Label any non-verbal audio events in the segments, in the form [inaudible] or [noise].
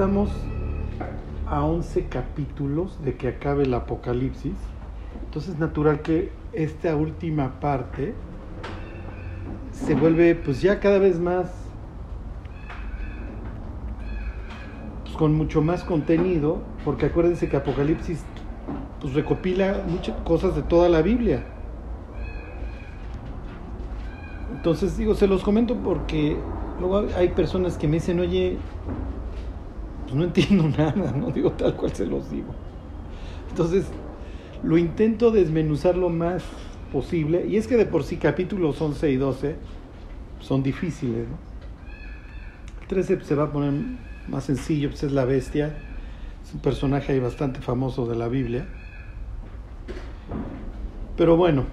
estamos a 11 capítulos de que acabe el Apocalipsis. Entonces es natural que esta última parte se vuelve pues ya cada vez más pues, con mucho más contenido, porque acuérdense que Apocalipsis pues recopila muchas cosas de toda la Biblia. Entonces digo, se los comento porque luego hay personas que me dicen, oye, pues no entiendo [laughs] nada, no digo tal cual se los digo. Entonces, lo intento desmenuzar lo más posible, y es que de por sí capítulos 11 y 12 son difíciles, ¿no? El 13 se va a poner más sencillo, pues es la bestia, es un personaje ahí bastante famoso de la Biblia. Pero bueno,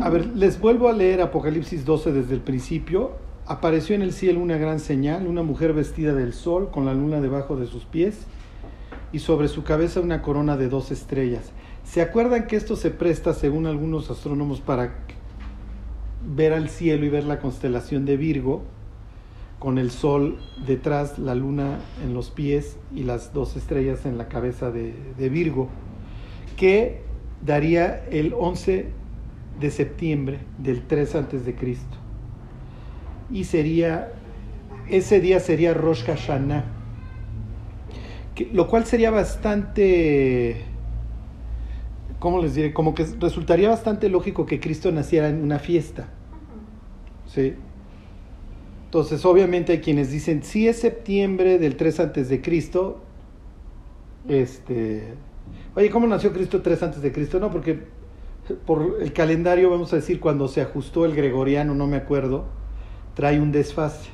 a ver, les vuelvo a leer Apocalipsis 12 desde el principio. Apareció en el cielo una gran señal, una mujer vestida del sol con la luna debajo de sus pies y sobre su cabeza una corona de dos estrellas. ¿Se acuerdan que esto se presta, según algunos astrónomos, para ver al cielo y ver la constelación de Virgo, con el sol detrás, la luna en los pies y las dos estrellas en la cabeza de, Virgo, que daría el 11 de septiembre del 3 antes de Cristo. Y sería, ese día sería Rosh Hashanah, lo cual sería bastante, ¿cómo les diré? Como que resultaría bastante lógico que Cristo naciera en una fiesta. ¿Sí? Entonces, obviamente hay quienes dicen, si es septiembre del 3 antes de Cristo, este, oye, ¿cómo nació Cristo 3 antes de Cristo? No, porque por el calendario, vamos a decir, cuando se ajustó el gregoriano, no me acuerdo, trae un desfase.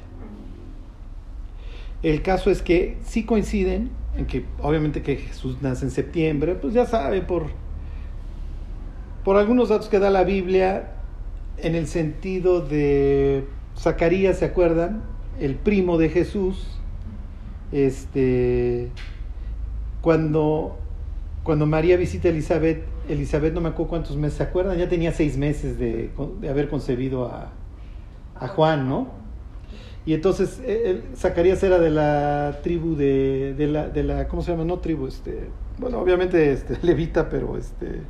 El caso es que sí coinciden en que obviamente que Jesús nace en septiembre, pues ya sabe por, por algunos datos que da la Biblia en el sentido de Zacarías, ¿se acuerdan? El primo de Jesús, este, cuando, cuando María visita a Elizabeth, Elizabeth no me acuerdo cuántos meses, ¿se acuerdan? Ya tenía seis meses de, de haber concebido a, a, Juan, ¿no? Y entonces él, Zacarías era de la tribu de, de, la, de la, ¿cómo se llama? No tribu, este, bueno, obviamente este, [laughs] levita, pero este,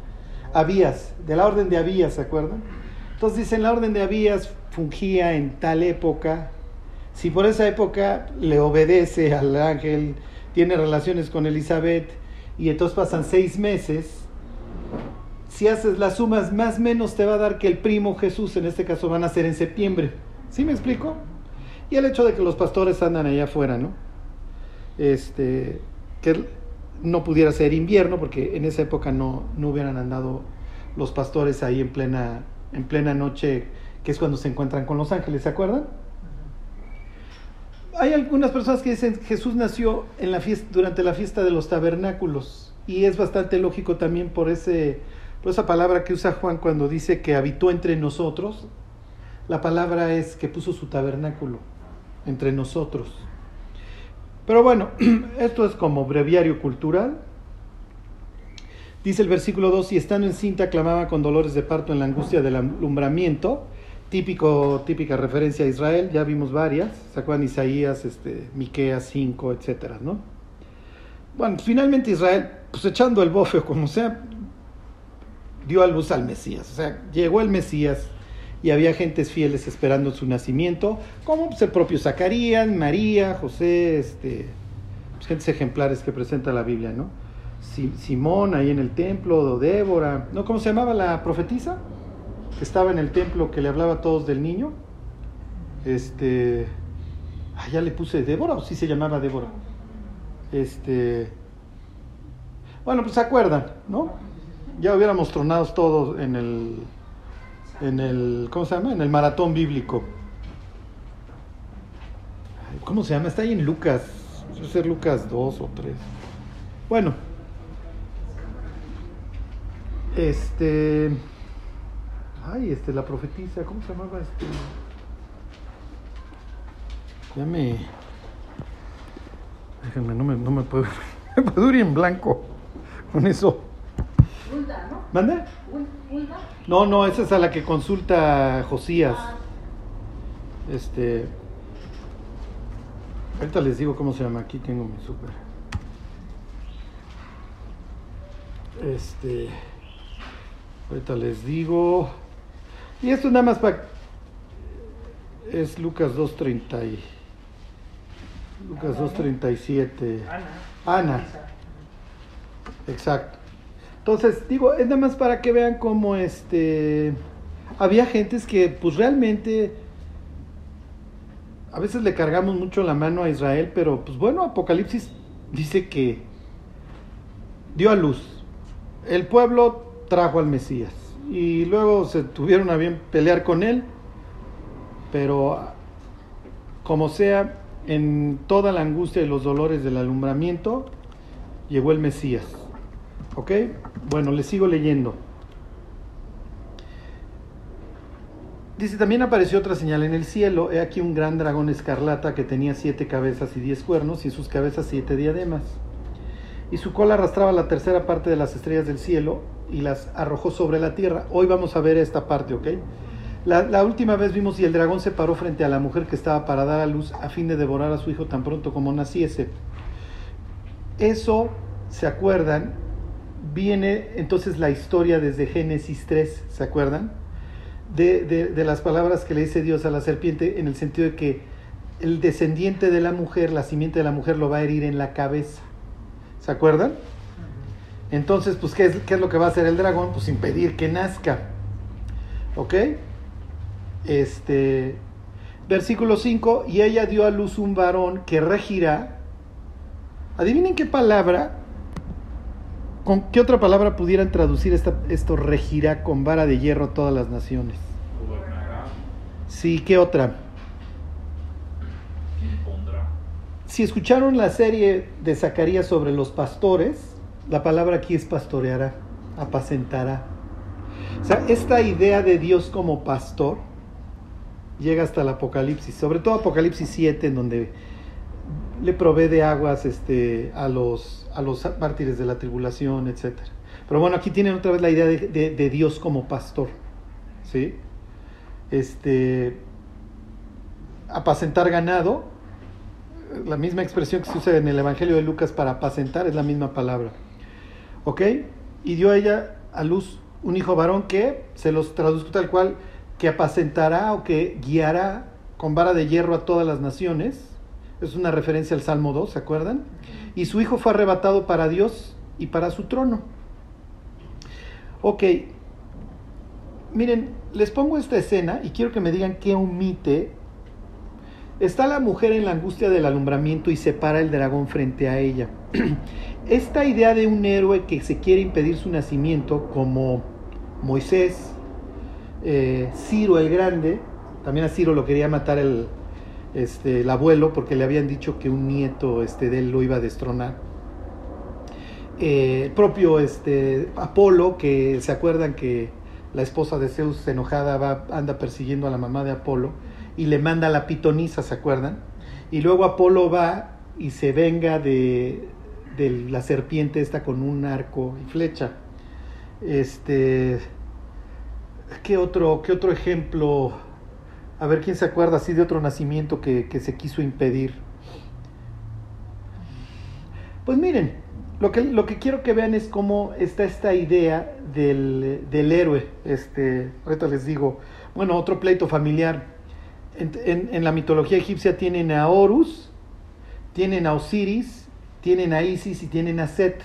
Abías, de la orden de Abías, ¿se acuerdan? Entonces dicen, la orden de Abías fungía en tal época, si por esa época le obedece al ángel, tiene relaciones con Elizabeth, y entonces pasan seis meses, si haces las sumas, más menos te va a dar que el primo Jesús, en este caso, van a ser en septiembre. ¿Sí me explico? Y el hecho de que los pastores andan allá afuera, ¿no? Este, que no pudiera ser invierno, porque en esa época no, no hubieran andado los pastores ahí en plena, en plena noche, que es cuando se encuentran con los ángeles, ¿se acuerdan? Hay algunas personas que dicen Jesús nació en la fiesta, durante la fiesta de los tabernáculos y es bastante lógico también por ese por esa palabra que usa Juan cuando dice que habitó entre nosotros, la palabra es que puso su tabernáculo entre nosotros. Pero bueno, [clears throat] esto es como breviario cultural. Dice el versículo 2, y estando en cinta clamaba con dolores de parto en la angustia del alumbramiento, típico, típica referencia a Israel, ya vimos varias, ¿se acuerdan Isaías, este, Miqueas 5, etcétera, ¿no? Bueno, finalmente Israel, pues echando el bofe como sea, dio a luz al Mesías. O sea, llegó el Mesías y había gentes fieles esperando su nacimiento, como pues, el propio Zacarías, María, José, este, pues, gentes ejemplares que presenta la Biblia, ¿no? Simón ahí en el templo, Débora, ¿no? ¿Cómo se llamaba la profetisa? Que estaba en el templo que le hablaba a todos del niño. Este, ah, ya le puse Débora o sí se llamaba Débora. Este, bueno, pues se acuerdan, ¿no? Ya hubiéramos tronado todos en el, en el, ¿cómo se llama? En el maratón bíblico. ¿Cómo se llama? Está ahí en Lucas, debe ser Lucas 2 o 3. Bueno, este, ay, este, la profetisa, ¿cómo se llamaba este? Ya me, déjenme, no me, no me puedo, [laughs] me puedo ir en blanco con eso. ¿No? ¿Mande? ¿Hulda? No, no, esa es a la que consulta Josías. Ah, Este. Ahorita les digo cómo se llama. Aquí tengo mi super. Este. Ahorita les digo. Y esto nada más para. Es Lucas 2.30. y- Lucas 2.37. Ana. Ana. Exacto. Entonces, digo, es nada más para que vean cómo este. Había gentes que, pues realmente. A veces le cargamos mucho la mano a Israel, pero pues bueno, Apocalipsis dice que dio a luz. El pueblo trajo al Mesías. Y luego se tuvieron a bien pelear con él. Pero como sea, en toda la angustia y los dolores del alumbramiento, llegó el Mesías. ¿Ok? Bueno, le sigo leyendo. Dice, también apareció otra señal en el cielo. He aquí un gran dragón escarlata que tenía siete cabezas y diez cuernos, y en sus cabezas siete diademas. Y su cola arrastraba la tercera parte de las estrellas del cielo y las arrojó sobre la tierra. Hoy vamos a ver esta parte, ¿ok? La, la última vez vimos y el dragón se paró frente a la mujer que estaba para dar a luz a fin de devorar a su hijo tan pronto como naciese. Eso, ¿se acuerdan? Viene entonces la historia desde Génesis 3, ¿se acuerdan? De, de, las palabras que le dice Dios a la serpiente en el sentido de que el descendiente de la mujer, la simiente de la mujer lo va a herir en la cabeza. ¿Se acuerdan? Entonces, pues, ¿qué es, ¿qué es lo que va a hacer el dragón? Pues impedir que nazca. ¿Ok? Este, versículo 5, y ella dio a luz un varón que regirá. Adivinen qué palabra, con qué otra palabra pudieran traducir esta, esto regirá con vara de hierro todas las naciones. Sí, ¿qué otra? Si escucharon la serie de Zacarías sobre los pastores, la palabra aquí es pastoreará, apacentará. O sea, esta idea de Dios como pastor llega hasta el Apocalipsis, sobre todo Apocalipsis 7, en donde le provee de aguas este, a, los, a los mártires de la tribulación, etc. Pero bueno, aquí tienen otra vez la idea de, de- Dios como pastor. ¿Sí? Este, apacentar ganado, la misma expresión que se usa en el Evangelio de Lucas para apacentar es la misma palabra. ¿Ok? Y dio a ella a luz un hijo varón que, se los traduzco tal cual, que apacentará o que guiará con vara de hierro a todas las naciones. Es una referencia al Salmo 2, ¿se acuerdan? Y su hijo fue arrebatado para Dios y para su trono. Ok, miren, les pongo esta escena y quiero que me digan qué omite Está la mujer en la angustia del alumbramiento y se para el dragón frente a ella. [clears throat] Esta idea de un héroe que se quiere impedir su nacimiento, como Moisés, eh, Ciro el Grande, también a Ciro lo quería matar el, este, el abuelo porque le habían dicho que un nieto este, de él lo iba a destronar. Eh, el propio este, Apolo, que se acuerdan que la esposa de Zeus enojada va, anda persiguiendo a la mamá de Apolo y le manda la pitonisa, ¿se acuerdan? Y luego Apolo va y se venga de, de la serpiente esta con un arco y flecha. Este, ¿qué otro, qué otro ejemplo? A ver quién se acuerda así de otro nacimiento que, que se quiso impedir. Pues miren, lo que, lo que quiero que vean es cómo está esta idea del, del héroe. Este, ahorita les digo, bueno, otro pleito familiar. En, en- la mitología egipcia tienen a Horus, tienen a Osiris, tienen a Isis y tienen a Set.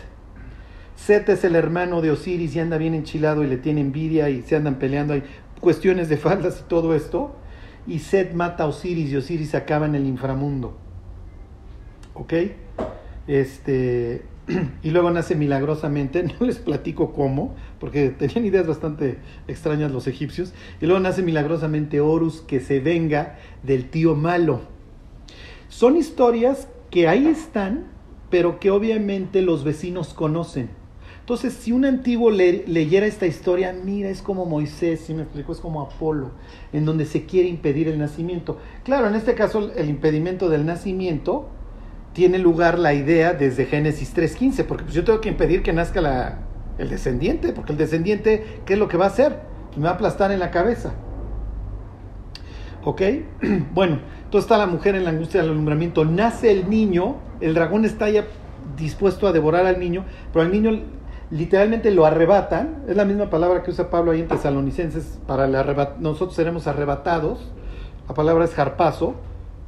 Set es el hermano de Osiris y anda bien enchilado y le tiene envidia y se andan peleando. Hay cuestiones de faldas y todo esto. Y Set mata a Osiris y Osiris acaba en el inframundo. ¿Ok? Este, [clears throat] y luego nace milagrosamente, [laughs] no les platico cómo, porque tenían ideas bastante extrañas los egipcios, y luego nace milagrosamente Horus que se venga del tío malo. Son historias que ahí están, pero que obviamente los vecinos conocen. Entonces, si un antiguo le- leyera esta historia, mira, es como Moisés, si me explico, es como Apolo, en donde se quiere impedir el nacimiento. Claro, en este caso, el impedimento del nacimiento tiene lugar la idea desde Génesis 3.15, porque pues yo tengo que impedir que nazca el descendiente, porque el descendiente, ¿qué es lo que va a hacer? Me va a aplastar en la cabeza. ¿Ok? [clears throat] Bueno, entonces está la mujer en la angustia del alumbramiento. Nace el niño, el dragón está ya dispuesto a devorar al niño, pero al niño literalmente lo arrebatan. Es la misma palabra que usa Pablo ahí en Tesalonicenses. Para el arrebat nosotros seremos arrebatados. La palabra es jarpazo.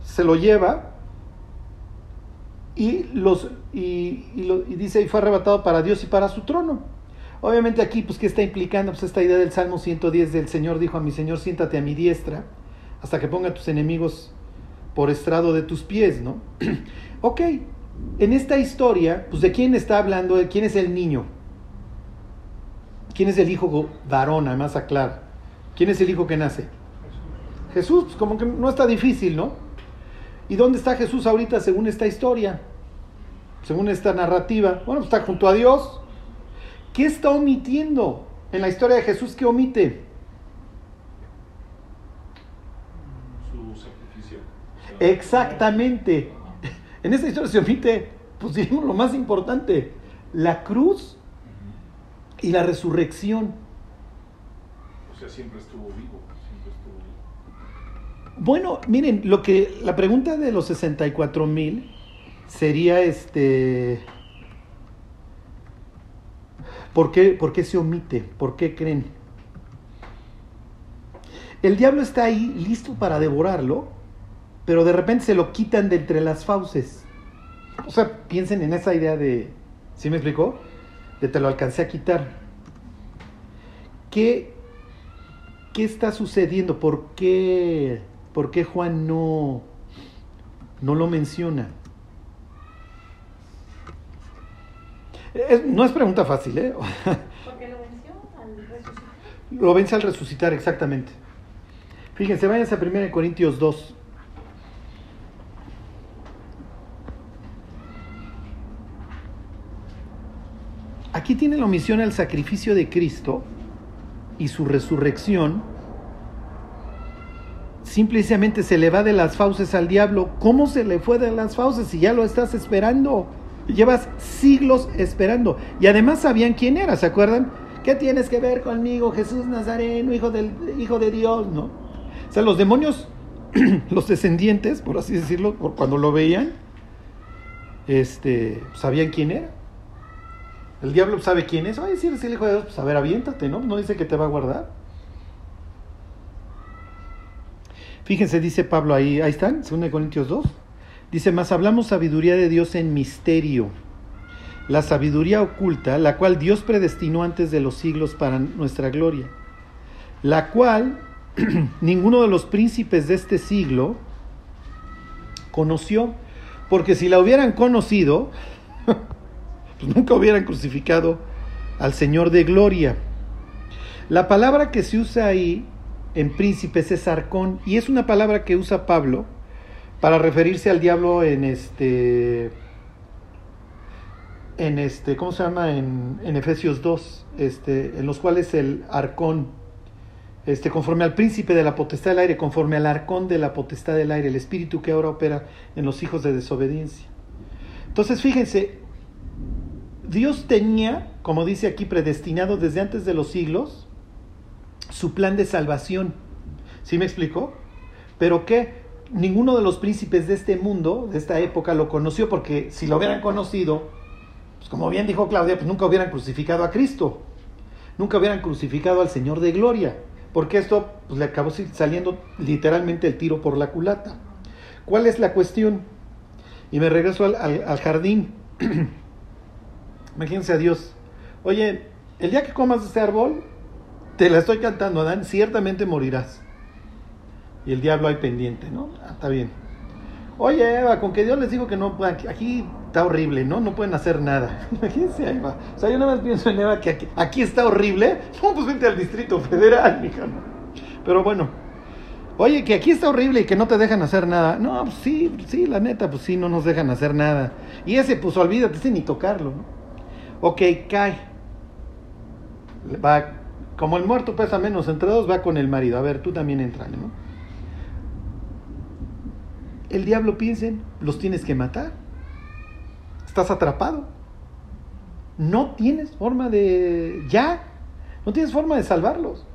Se lo lleva y, los, y, dice, y fue arrebatado para Dios y para su trono. Obviamente aquí, pues, ¿qué está implicando? Pues esta idea del Salmo 110 del Señor dijo a mi Señor, siéntate a mi diestra hasta que ponga a tus enemigos por estrado de tus pies, ¿no? [clears throat] ok, en esta historia, pues, ¿de quién está hablando? ¿De quién es el niño? ¿Quién es el hijo varón, además aclara? ¿Quién es el hijo que nace? Jesús, pues como que no está difícil, ¿no? ¿Y dónde está Jesús ahorita según esta historia? Según esta narrativa. Bueno, pues está junto a Dios. ¿Qué está omitiendo en la historia de Jesús? ¿Qué omite? Su sacrificio. Exactamente. En esta historia se omite, pues digamos lo más importante, la cruz y la resurrección. O sea, siempre estuvo vivo. Siempre estuvo vivo. Bueno, miren, lo que la pregunta de los 64 mil sería este ¿por qué, ¿por qué se omite? ¿Por qué creen? El diablo está ahí listo para devorarlo, pero de repente se lo quitan de entre las fauces. O sea, piensen en esa idea de, ¿sí me explicó? De te lo alcancé a quitar. ¿Qué, qué está sucediendo? ¿Por qué, por qué Juan no, no lo menciona? Es- no es pregunta fácil, ¿eh? [laughs] Porque lo venció al resucitar. Lo vence al resucitar, exactamente. Fíjense, váyanse a 1 Corintios 2. Aquí tiene la omisión al sacrificio de Cristo y su resurrección. Simplemente se le va de las fauces al diablo. ¿Cómo se le fue de las fauces si ya lo estás esperando? Llevas siglos esperando. Y además sabían quién era, ¿se acuerdan? ¿Qué tienes que ver conmigo, Jesús Nazareno, hijo, del, hijo de Dios? ¿No? O sea, los demonios, [clears throat] los descendientes, por así decirlo, cuando lo veían, este, sabían quién era. El diablo sabe quién es. Ay, si eres el hijo de Dios, pues a ver, aviéntate, ¿no? No dice que te va a guardar. Fíjense, dice Pablo ahí, ahí están, 2 Corintios 2. Dice, más hablamos sabiduría de Dios en misterio, la sabiduría oculta, la cual Dios predestinó antes de los siglos para nuestra gloria, la cual [clears throat] ninguno de los príncipes de este siglo conoció, porque si la hubieran conocido, [laughs] pues nunca hubieran crucificado al Señor de gloria. La palabra que se usa ahí en príncipes es arcón, y es una palabra que usa Pablo para referirse al diablo en este en este cómo se llama en, en Efesios 2 este en los cuales el arcón este conforme al príncipe de la potestad del aire conforme al arcón de la potestad del aire el espíritu que ahora opera en los hijos de desobediencia entonces fíjense Dios tenía como dice aquí predestinado desde antes de los siglos su plan de salvación ¿sí me explicó? pero qué ninguno de los príncipes de este mundo, de esta época, lo conoció porque si lo hubieran conocido, pues como bien dijo Claudia, pues nunca hubieran crucificado a Cristo, nunca hubieran crucificado al Señor de Gloria, porque esto pues, le acabó saliendo literalmente el tiro por la culata. ¿Cuál es la cuestión? Y me regreso al, al jardín. [clears throat] Imagínense a Dios. Oye, el día que comas este árbol, te la estoy cantando, Adán, ciertamente morirás. Y el diablo ahí pendiente, ¿no? Ah, está bien. Oye, Eva, con que Dios les digo que no puedan, aquí está horrible, ¿no? No pueden hacer nada. [laughs] Imagínense a Eva. O sea, yo nada más pienso en Eva que aquí, aquí está horrible. [laughs] No, pues vente al Distrito Federal, mija. ¿no? Pero bueno. Oye, que aquí está horrible y que no te dejan hacer nada. No, pues sí, sí, la neta, pues sí, no nos dejan hacer nada. Y ese, pues olvídate, ese ni tocarlo, ¿no? Ok, cae. Va, como el muerto pesa menos entre dos, va con el marido. A ver, tú también entra, ¿no? el diablo piensen, los tienes que matar. Estás atrapado. No tienes forma de... Ya. No tienes forma de salvarlos.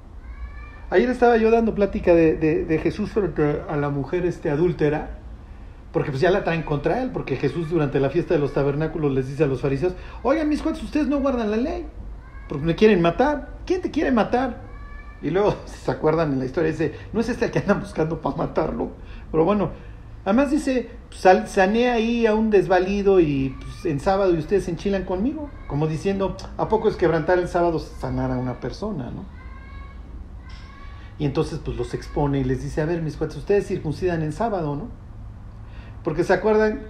Ayer estaba yo dando plática de, de, Jesús frente a la mujer este, adúltera, porque pues ya la traen contra él, porque Jesús durante la fiesta de los tabernáculos les dice a los fariseos, oigan mis cuates, ustedes no guardan la ley, porque me quieren matar. ¿Quién te quiere matar? Y luego [laughs] se acuerdan en la historia, dice, no es este el que andan buscando para matarlo. Pero bueno, además dice, sané ahí a un desvalido y pues, en sábado y ustedes enchilan conmigo. Como diciendo, ¿a poco es quebrantar el sábado sanar a una persona, no? Y entonces pues los expone y les dice, a ver mis cuates, ustedes circuncidan en sábado, ¿no? Porque se acuerdan,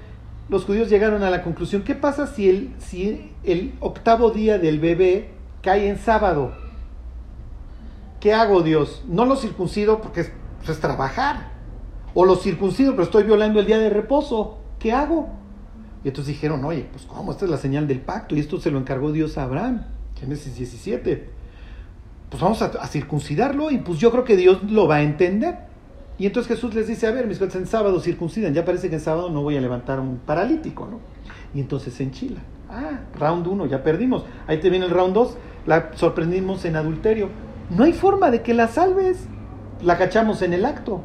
los judíos llegaron a la conclusión, ¿qué pasa si el, si el octavo día del bebé cae en sábado? ¿Qué hago Dios? No lo circuncido porque es, pues, es trabajar. O lo circuncido pero estoy violando el día de reposo. ¿Qué hago? Y entonces dijeron, oye, pues ¿cómo? Esta es la señal del pacto y esto se lo encargó Dios a Abraham. Génesis 17. Pues vamos a circuncidarlo y pues yo creo que Dios lo va a entender. Y entonces Jesús les dice, a ver, mis cuates en sábado circuncidan, ya parece que en sábado no voy a levantar un paralítico, ¿no? Y entonces se enchila. Ah, round 1, ya perdimos. Ahí te viene el round 2, la sorprendimos en adulterio. No hay forma de que la salves. La cachamos en el acto.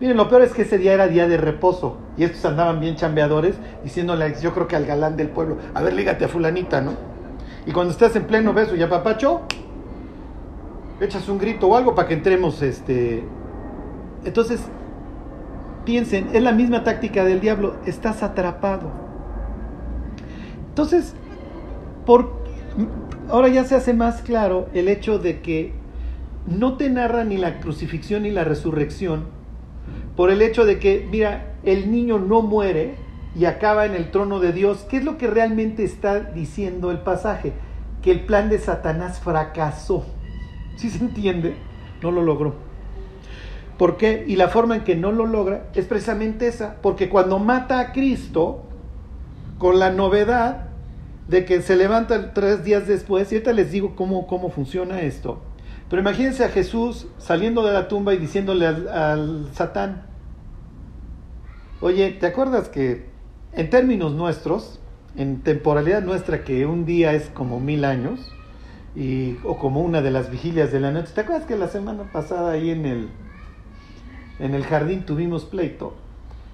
Miren, lo peor es que ese día era día de reposo. Y estos andaban bien chambeadores, diciéndole, yo creo que al galán del pueblo, a ver, lígate a fulanita, ¿no? Y cuando estás en pleno beso y apapacho, echas un grito o algo para que entremos, este... Entonces, piensen, es la misma táctica del diablo, estás atrapado. Entonces, por, ahora ya se hace más claro el hecho de que no te narra ni la crucifixión ni la resurrección, por el hecho de que, mira, el niño no muere y acaba en el trono de Dios. ¿Qué es lo que realmente está diciendo el pasaje? Que el plan de Satanás fracasó. ¿Sí se entiende? No lo logró. ¿Por qué? Y la forma en que no lo logra es precisamente esa, porque cuando mata a Cristo, con la novedad de que se levanta tres días después, y ahorita les digo cómo, cómo funciona esto, pero imagínense a Jesús saliendo de la tumba y diciéndole al, Satán, oye, ¿te acuerdas que en términos nuestros, en temporalidad nuestra, que un día es como mil años, y, o como una de las vigilias de la noche, ¿te acuerdas que la semana pasada ahí en el, en el jardín tuvimos pleito?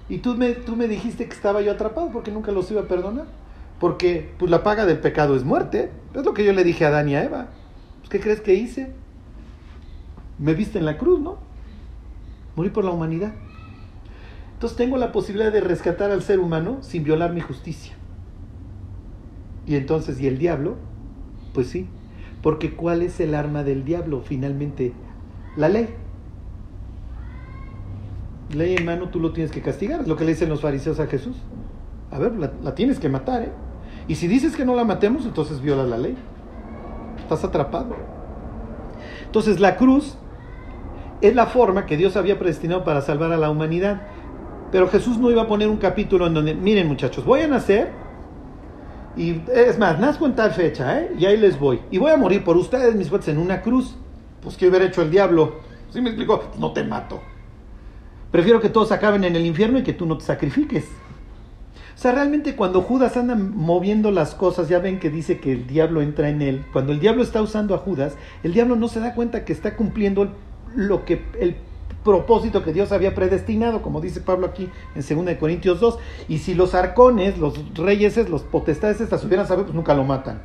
Y tú me, tú me dijiste que estaba yo atrapado porque nunca los iba a perdonar. Porque pues la paga del pecado es muerte. Es lo que yo le dije a Adán y a Eva. Pues, ¿Qué crees que hice? Me viste en la cruz, ¿no? Morí por la humanidad. Entonces tengo la posibilidad de rescatar al ser humano sin violar mi justicia. Y entonces, ¿y el diablo? Pues sí. Porque ¿cuál es el arma del diablo finalmente? La ley. Ley en mano tú lo tienes que castigar. Es lo que le dicen los fariseos a Jesús. A ver, la, tienes que matar, ¿eh? Y si dices que no la matemos, entonces violas la ley. Estás atrapado. Entonces la cruz es la forma que Dios había predestinado para salvar a la humanidad. Pero Jesús no iba a poner un capítulo en donde, miren muchachos, voy a nacer y es más, nazco en tal fecha, ¿eh? Y ahí les voy. Y voy a morir por ustedes, mis fuerzas, en una cruz. Pues, ¿qué hubiera hecho el diablo? ¿Sí me explicó? No te mato. Prefiero que todos acaben en el infierno y que tú no te sacrifiques. O sea, realmente cuando Judas anda moviendo las cosas, ya ven que dice que el diablo entra en él. Cuando el diablo está usando a Judas, el diablo no se da cuenta que está cumpliendo lo que el propósito que Dios había predestinado, como dice Pablo aquí en 2 Corintios 2. Y si los arcones, los reyes, los potestades estas hubieran sabido, pues nunca lo matan.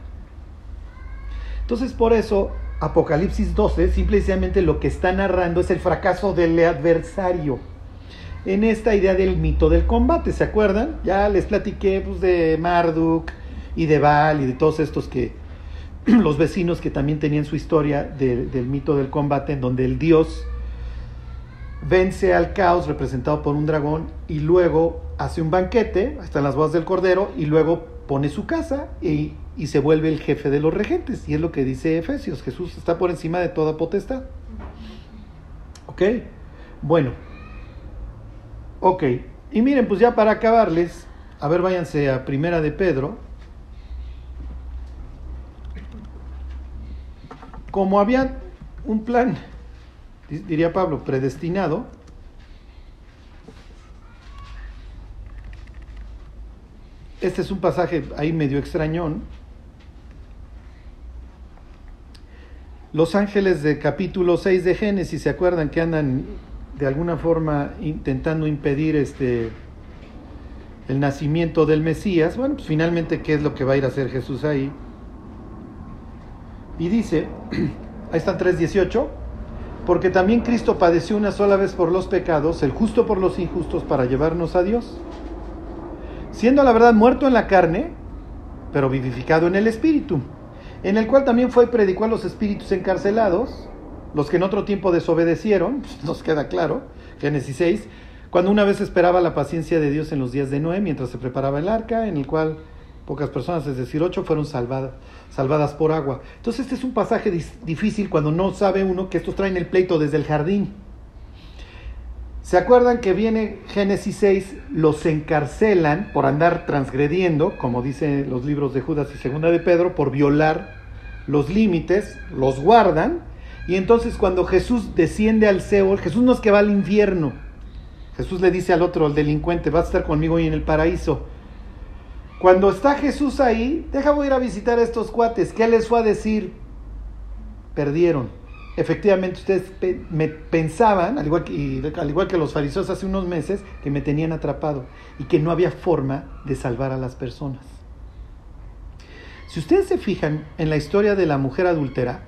Entonces, por eso, Apocalipsis 12, simplemente lo que está narrando es el fracaso del adversario. En esta idea del mito del combate, ¿se acuerdan? Ya les platiqué pues, de Marduk y de Baal y de todos estos que, [clears throat] los vecinos que también tenían su historia de, del mito del combate, en donde el dios vence al caos representado por un dragón y luego hace un banquete, están las bodas del cordero, y luego pone su casa y, y, se vuelve el jefe de los regentes. Y es lo que dice Efesios, Jesús está por encima de toda potestad. ¿Ok? Bueno. Ok. Y miren, pues ya para acabarles, a ver, váyanse a Primera de Pedro. Como había un plan diría Pablo, predestinado, este es un pasaje ahí medio extrañón. los ángeles de capítulo 6 de Génesis, ¿se acuerdan que andan de alguna forma intentando impedir este el nacimiento del Mesías? Bueno, pues finalmente, ¿qué es lo que va a ir a hacer Jesús ahí? Y dice, [clears throat] ahí están 3.18, porque también Cristo padeció una sola vez por los pecados, el justo por los injustos, para llevarnos a Dios, siendo la verdad muerto en la carne, pero vivificado en el Espíritu, en el cual también fue y predicó a los espíritus encarcelados, los que en otro tiempo desobedecieron, [laughs] nos queda claro, Génesis 6, cuando una vez esperaba la paciencia de Dios en los días de Noé, mientras se preparaba el arca, en el cual pocas personas, es decir, ocho, fueron salvadas, salvadas por agua. Entonces este es un pasaje difícil cuando no sabe uno que estos traen el pleito desde el jardín. ¿Se acuerdan que viene Génesis 6, los encarcelan por andar transgrediendo, como dicen los libros de Judas y Segunda de Pedro, por violar los límites, los guardan, y entonces cuando Jesús desciende al Seol, Jesús no es que va al infierno, Jesús le dice al otro, al delincuente, vas a estar conmigo hoy en el paraíso. Cuando está Jesús ahí, deja ir a visitar a estos cuates, ¿qué les fue a decir? Perdieron efectivamente ustedes me pensaban, al igual, que, al igual que los fariseos hace unos meses, que me tenían atrapado y que no había forma de salvar a las personas. Si ustedes se fijan en la historia de la mujer adúltera,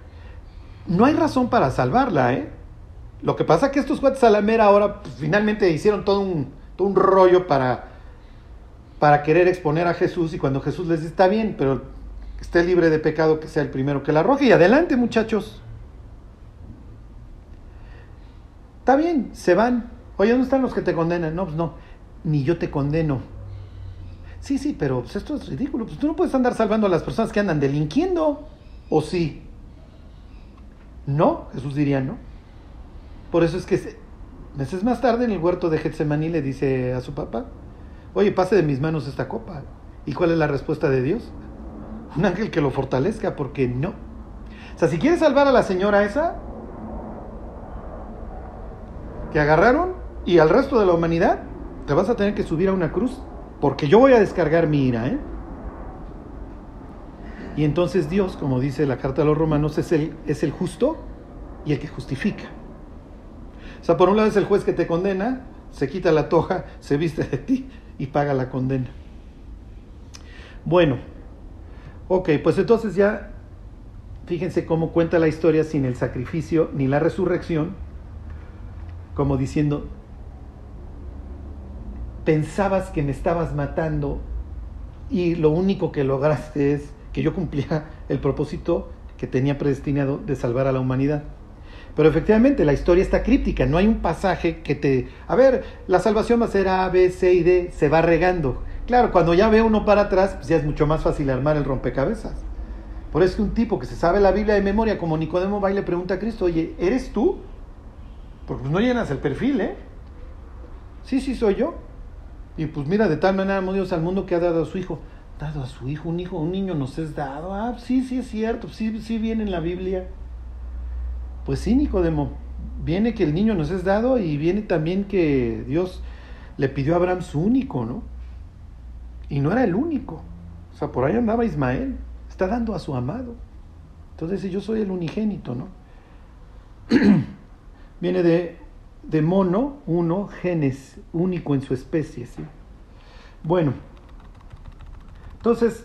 no hay razón para salvarla, ¿eh? Lo que pasa es que estos cuates a la mera ahora pues, finalmente hicieron todo un, todo un rollo para, para querer exponer a Jesús y cuando Jesús les dice, está bien, pero esté libre de pecado, que sea el primero que la arroje. Y adelante, muchachos. Está bien, se van. Oye, ¿dónde están los que te condenan? No, pues no, ni yo te condeno. Sí, sí, pero pues esto es ridículo. Pues tú no puedes andar salvando a las personas que andan delinquiendo. ¿O sí? No, Jesús diría no. Por eso es que meses más tarde en el huerto de Getsemaní le dice a su papá, oye, pase de mis manos esta copa. ¿Y cuál es la respuesta de Dios? Un ángel que lo fortalezca, porque no. O sea, si quieres salvar a la señora esa, que agarraron y al resto de la humanidad te vas a tener que subir a una cruz porque yo voy a descargar mi ira. ¿eh? Y entonces Dios, como dice la carta de los romanos, es el, es el justo y el que justifica. O sea, por un lado es el juez que te condena, se quita la toja, se viste de ti y paga la condena. Bueno, ok, pues entonces ya fíjense cómo cuenta la historia sin el sacrificio ni la resurrección como diciendo, pensabas que me estabas matando y lo único que lograste es que yo cumplía el propósito que tenía predestinado de salvar a la humanidad. Pero efectivamente la historia está críptica, no hay un pasaje que te... A ver, la salvación va a ser A, B, C y D, se va regando. Claro, cuando ya ve uno para atrás, pues ya es mucho más fácil armar el rompecabezas. Por eso que un tipo que se sabe la Biblia de memoria, como Nicodemo va y le pregunta a Cristo, oye, ¿eres tú? Porque pues no llenas el perfil, ¿eh? Sí, sí, soy yo. Y pues mira, de tal manera amó Dios al mundo que ha dado a su hijo. Dado a su hijo, un hijo, un niño nos es dado. Ah, sí, sí es cierto, sí, sí viene en la Biblia. Pues sí, Nicodemo, viene que el niño nos es dado y viene también que Dios le pidió a Abraham su único, ¿no? Y no era el único. O sea, por ahí andaba Ismael. Está dando a su amado. Entonces, yo soy el unigénito, ¿no? [clears throat] Viene de, de mono, uno, genes, único en su especie. ¿sí? Bueno, entonces,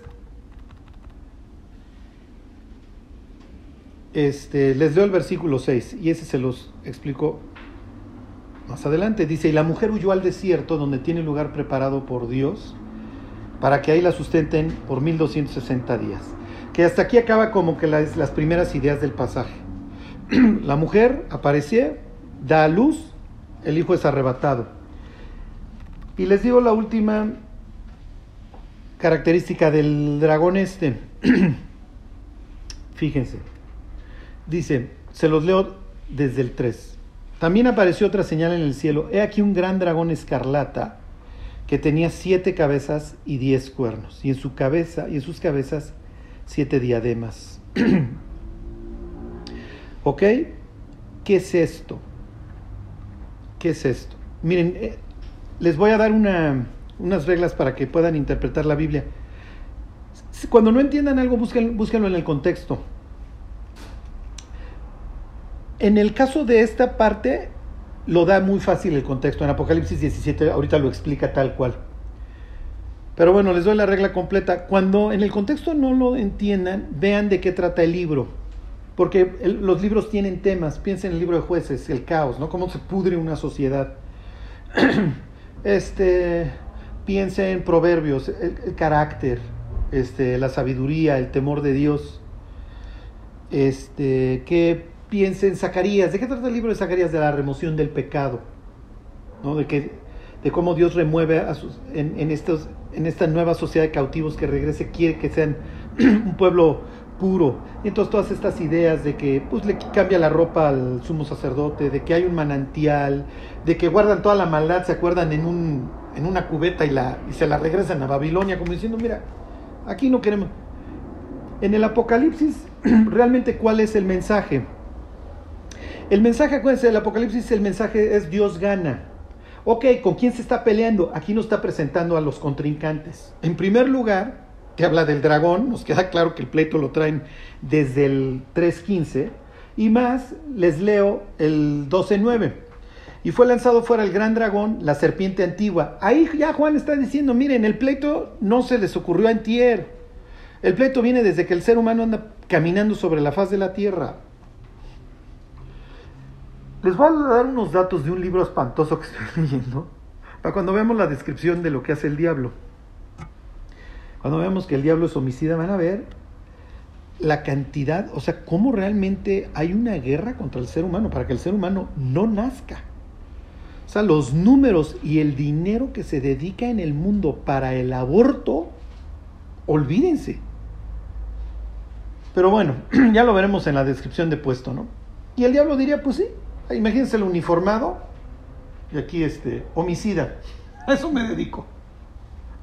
este, les leo el versículo 6 y ese se los explico más adelante. Dice, y la mujer huyó al desierto donde tiene lugar preparado por Dios para que ahí la sustenten por 1260 días. Que hasta aquí acaba como que las, las primeras ideas del pasaje. [clears throat] la mujer aparece, da a luz, el hijo es arrebatado. Y les digo la última característica del dragón este. [clears throat] Fíjense. Dice, se los leo desde el 3. También apareció otra señal en el cielo. He aquí un gran dragón escarlata que tenía siete cabezas y diez cuernos. Y en su cabeza y en sus cabezas siete diademas. [clears throat] ¿Ok? ¿Qué es esto? ¿Qué es esto? Miren, eh, les voy a dar unas reglas para que puedan interpretar la Biblia. Cuando no entiendan algo, búsquenlo en el contexto. En el caso de esta parte, lo da muy fácil el contexto. En Apocalipsis 17 ahorita lo explica tal cual. Pero bueno, les doy la regla completa. Cuando en el contexto no lo entiendan, vean de qué trata el libro. Porque los libros tienen temas. Piensen en el libro de jueces, el caos, ¿no? Cómo se pudre una sociedad. [clears throat] este, piensen en proverbios, el, carácter, este, la sabiduría, el temor de Dios. Este, que piensen en Zacarías. ¿De qué trata el libro de Zacarías? De la remoción del pecado. ¿no? De, que, de cómo Dios remueve a sus, en, en, estos, en esta nueva sociedad de cautivos que regrese, quiere que sean [clears throat] un pueblo puro. Y entonces todas estas ideas de que pues, le cambia la ropa al sumo sacerdote, de que hay un manantial, de que guardan toda la maldad, se acuerdan en, un, en una cubeta y, la, y se la regresan a Babilonia, como diciendo, mira, aquí no queremos. En el Apocalipsis, [clears throat] realmente, ¿cuál es el mensaje? El mensaje, acuérdense, del Apocalipsis, el mensaje es Dios gana. Ok, ¿con quién se está peleando? Aquí nos está presentando a los contrincantes. En primer lugar, que habla del dragón, nos [laughs] queda claro que el pleito lo traen desde el 3.15, y más, les leo el 12.9. Y fue lanzado fuera el gran dragón, la serpiente antigua. Ahí ya Juan está diciendo, miren, el pleito no se les ocurrió antier. El pleito viene desde que el ser humano anda caminando sobre la faz de la tierra. Les voy a dar unos datos de un libro espantoso que estoy [laughs] leyendo, para cuando veamos la descripción de lo que hace el diablo. Cuando veamos que el diablo es homicida, van a ver la cantidad, o sea, cómo realmente hay una guerra contra el ser humano para que el ser humano no nazca. Los números y el dinero que se dedica en el mundo para el aborto, olvídense. Pero bueno, [clears throat] ya lo veremos en la descripción de puesto, ¿no? Y el diablo diría, pues sí, imagínense el uniformado y aquí este, homicida. [laughs] A eso me dedico.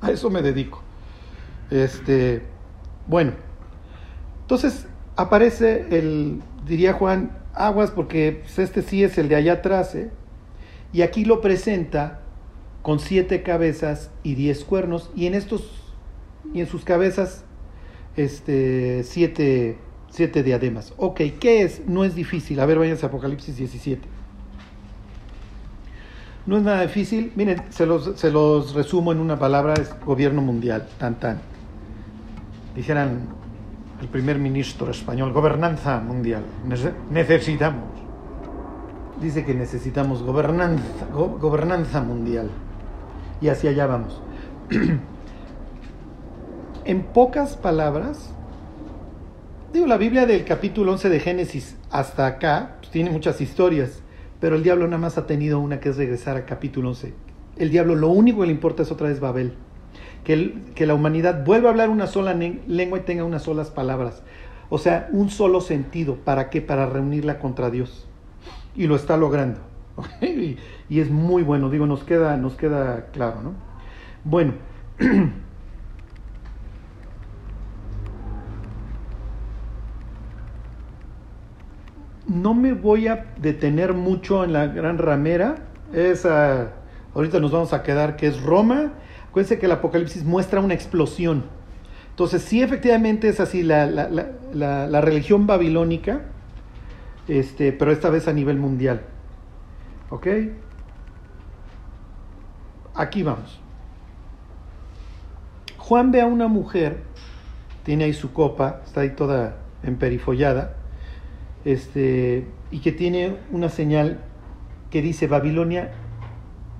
A eso me dedico. Este, bueno, entonces aparece el, diría Juan, aguas porque pues, este sí es el de allá atrás, ¿eh? Y aquí lo presenta con siete cabezas y diez cuernos y en estos, y en sus cabezas, este, siete, siete diademas. Ok, ¿qué es? No es difícil. A ver, váyanse a Apocalipsis 17. No es nada difícil. Miren, se los, se los resumo en una palabra, es gobierno mundial, tan tan. Dijeran el primer ministro español, gobernanza mundial. Nece- Necesitamos. Dice que necesitamos gobernanza, go- gobernanza mundial. Y hacia allá vamos. [clears throat] en pocas palabras, digo, la Biblia del capítulo 11 de Génesis hasta acá pues, tiene muchas historias, pero el diablo nada más ha tenido una que es regresar al capítulo 11. El diablo lo único que le importa es otra vez Babel. Que, que la humanidad vuelva a hablar una sola lengua y tenga unas solas palabras. O sea, un solo sentido. ¿Para qué? Para reunirla contra Dios. Y lo está logrando. [laughs] Y, es muy bueno. Digo, nos queda, nos queda claro, ¿no? Bueno. [clears throat] no me voy a detener mucho en la gran ramera. Esa, ahorita nos vamos a quedar que es Roma. Acuérdense que el Apocalipsis muestra una explosión. Entonces, sí, efectivamente es así la, la, la, la religión babilónica, este, pero esta vez a nivel mundial. ¿Ok? Aquí vamos. Juan ve a una mujer, tiene ahí su copa, está ahí toda emperifollada, este, y que tiene una señal que dice Babilonia,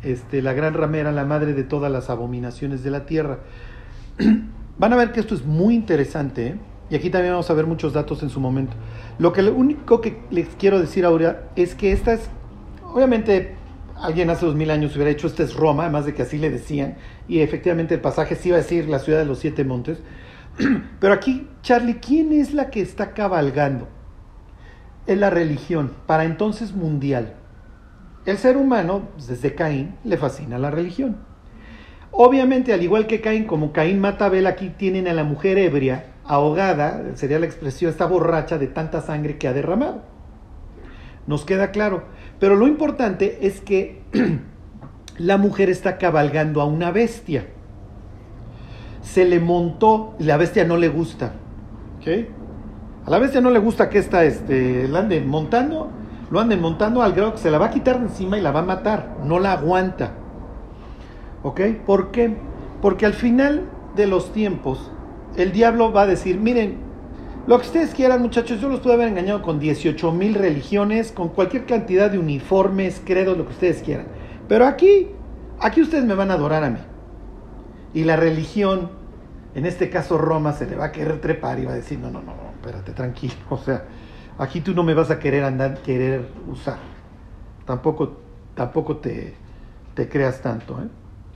este, la gran ramera, la madre de todas las abominaciones de la tierra. [clears throat] Van a ver que esto es muy interesante, ¿eh? Y aquí también vamos a ver muchos datos en su momento. Lo que lo único que les quiero decir ahora es que esta es, obviamente, alguien hace dos mil años hubiera hecho, esta es Roma, además de que así le decían, y efectivamente el pasaje sí iba a decir la ciudad de los siete montes. [clears throat] Pero aquí, Charlie, ¿quién es la que está cabalgando? Es la religión, para entonces mundial. El ser humano, desde Caín, le fascina la religión. Obviamente, al igual que Caín, como Caín mata a Abel, aquí tienen a la mujer ebria, ahogada, sería la expresión, está borracha de tanta sangre que ha derramado. Nos queda claro. Pero lo importante es que [clears throat] la mujer está cabalgando a una bestia. Se le montó, y la bestia no le gusta. ¿ok? A la bestia no le gusta que esta este, la ande montando, lo anden montando al grado que se la va a quitar de encima y la va a matar, no la aguanta. ¿Ok? ¿Por qué? Porque al final de los tiempos, el diablo va a decir, miren, lo que ustedes quieran muchachos, yo los puedo haber engañado con 18 mil religiones, con cualquier cantidad de uniformes, credos, lo que ustedes quieran. Pero aquí, aquí ustedes me van a adorar a mí. Y la religión, en este caso Roma, se le va a querer trepar y va a decir, no, no, no, no espérate, tranquilo. [laughs] O sea, aquí tú no me vas a querer andar, querer usar. Tampoco, tampoco te, te creas tanto, ¿eh?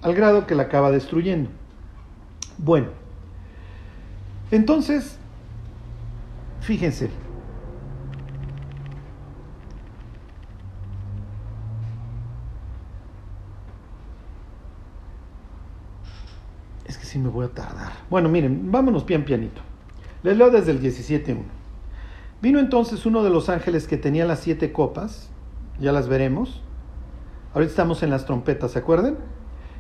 Al grado que la acaba destruyendo. Bueno, entonces, fíjense. Es que sí me voy a tardar. Bueno, miren, vámonos pian pianito. Les leo desde el 17.1. Vino entonces uno de los ángeles que tenía las siete copas, ya las veremos. Ahorita estamos en las trompetas, ¿se acuerdan?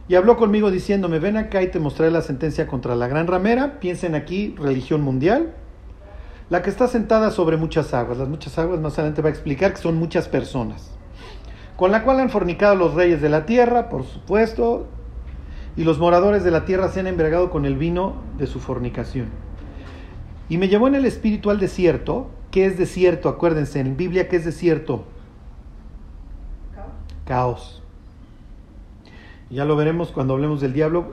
Y habló conmigo diciéndome, ven acá y te mostraré la sentencia contra la gran ramera. Piensen aquí, religión mundial. La que está sentada sobre muchas aguas. Las muchas aguas más adelante va a explicar que son muchas personas. Con la cual han fornicado los reyes de la tierra, por supuesto, y los moradores de la tierra se han embriagado con el vino de su fornicación. Y me llevó en el espíritu al desierto. ¿Qué es desierto? Acuérdense, en Biblia, ¿qué es desierto? Caos. Caos. Ya lo veremos cuando hablemos del diablo.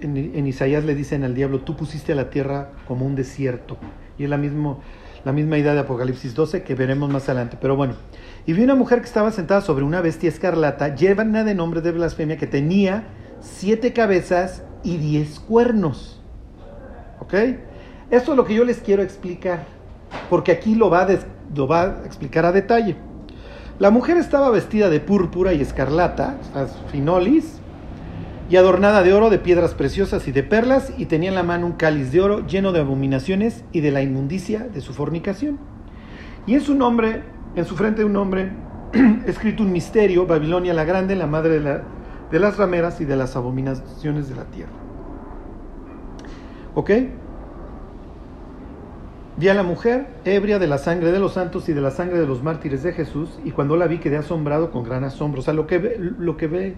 En, Isaías le dicen al diablo, tú pusiste a la tierra como un desierto. Y es la, mismo, la misma idea de Apocalipsis 12 que veremos más adelante. Pero bueno, y vi una mujer que estaba sentada sobre una bestia escarlata, llena de nombre de blasfemia, que tenía siete cabezas y diez cuernos. ¿Ok? Esto es lo que yo les quiero explicar, porque aquí lo va, a lo va a explicar a detalle. La mujer estaba vestida de púrpura y escarlata, finolis, y adornada de oro, de piedras preciosas y de perlas, y tenía en la mano un cáliz de oro lleno de abominaciones y de la inmundicia de su fornicación. Y en su nombre, en su frente un nombre, [clears throat] escrito un misterio, Babilonia la Grande, la madre de, la, de las rameras y de las abominaciones de la tierra. ¿Ok? Vi a la mujer, ebria de la sangre de los santos y de la sangre de los mártires de Jesús, y cuando la vi quedé asombrado con gran asombro. O sea, lo que lo, que ve,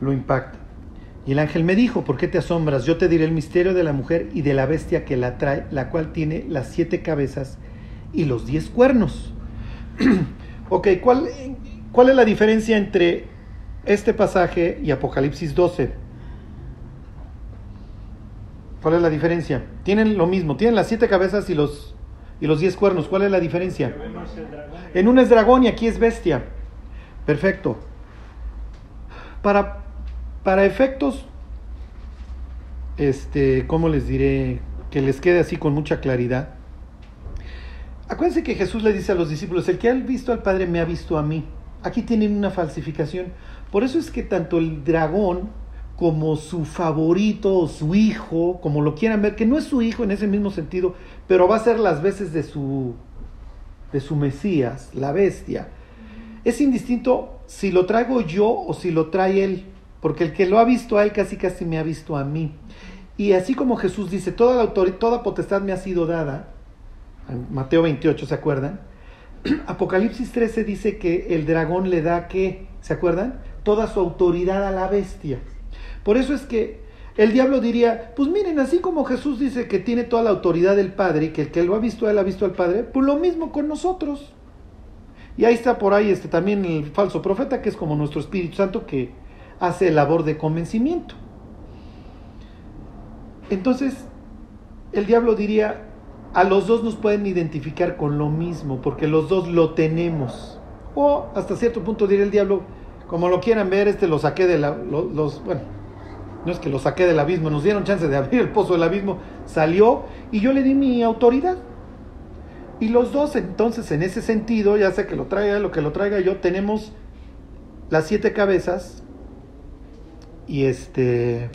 lo impacta. Y el ángel me dijo, ¿por qué te asombras? Yo te diré el misterio de la mujer y de la bestia que la trae, la cual tiene las siete cabezas y los diez cuernos. [clears throat] ok, ¿cuál, ¿cuál es la diferencia entre este pasaje y Apocalipsis 12? ¿Cuál es la diferencia? Tienen lo mismo, tienen las siete cabezas y los, y los diez cuernos. ¿Cuál es la diferencia? En uno es dragón y aquí es bestia. Perfecto. Para, para efectos, este, ¿cómo les diré? Que les quede así con mucha claridad. Acuérdense que Jesús le dice a los discípulos, el que ha visto al Padre me ha visto a mí. Aquí tienen una falsificación. Por eso es que tanto el dragón como su favorito o su hijo, como lo quieran ver, que no es su hijo en ese mismo sentido, pero va a ser las veces de su, de su Mesías, la bestia. Es indistinto si lo traigo yo o si lo trae él, porque el que lo ha visto a él casi casi me ha visto a mí. Y así como Jesús dice, toda la autoridad, toda potestad me ha sido dada, en Mateo 28, ¿se acuerdan? [clears throat] Apocalipsis 13 dice que el dragón le da que, ¿se acuerdan? Toda su autoridad a la bestia. Por eso es que el diablo diría, pues miren, así como Jesús dice que tiene toda la autoridad del Padre y que el que lo ha visto a él ha visto al Padre, pues lo mismo con nosotros. Y ahí está por ahí este también el falso profeta, que es como nuestro Espíritu Santo que hace labor de convencimiento. Entonces, el diablo diría, a los dos nos pueden identificar con lo mismo, porque los dos lo tenemos. O hasta cierto punto diría el diablo, como lo quieran ver, este lo saqué de la, los, los bueno, no es que lo saqué del abismo, nos dieron chance de [laughs] abrir el pozo del abismo, salió y yo le di mi autoridad. Y los dos entonces en ese sentido, ya sea que lo traiga, lo que lo traiga yo, tenemos las siete cabezas y este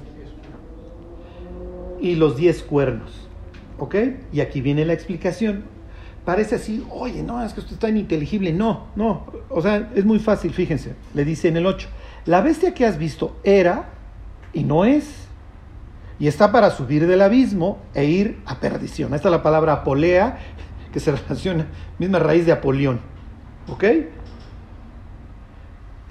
y los diez cuernos. ¿Ok? Y aquí viene la explicación. Parece así, oye, no, es que esto está ininteligible. No, no. O sea, es muy fácil, fíjense. Le dice en el 8. La bestia que has visto era y no es. Y está para subir del abismo e ir a perdición. Esta es la palabra apolea, que se [laughs] relaciona, misma raíz de Apolión. ¿Ok?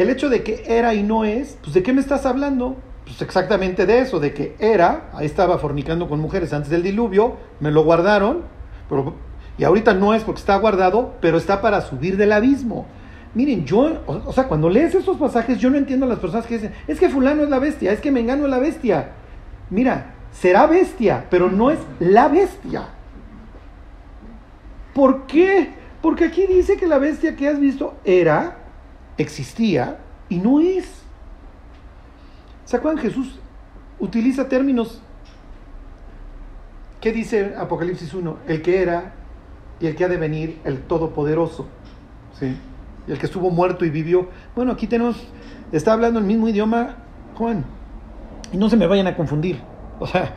El hecho de que era y no es, pues ¿de qué me estás hablando? Pues exactamente de eso, de que era, ahí estaba fornicando con mujeres antes del diluvio, me lo guardaron, pero, y ahorita no es porque está guardado, pero está para subir del abismo. Miren, yo, o, sea, cuando lees esos pasajes, yo no entiendo a las personas que dicen, es que fulano es la bestia, es que me engano es la bestia. Mira, será bestia, pero no es la bestia. ¿Por qué? Porque aquí dice que la bestia que has visto era, existía y no es. ¿Se acuerdan? Jesús utiliza términos. ¿Qué dice Apocalipsis 1? El que era y el que ha de venir, el Todopoderoso. ¿Sí? El que estuvo muerto y vivió. Bueno, aquí tenemos, está hablando el mismo idioma Juan. Y no se me vayan a confundir. O sea,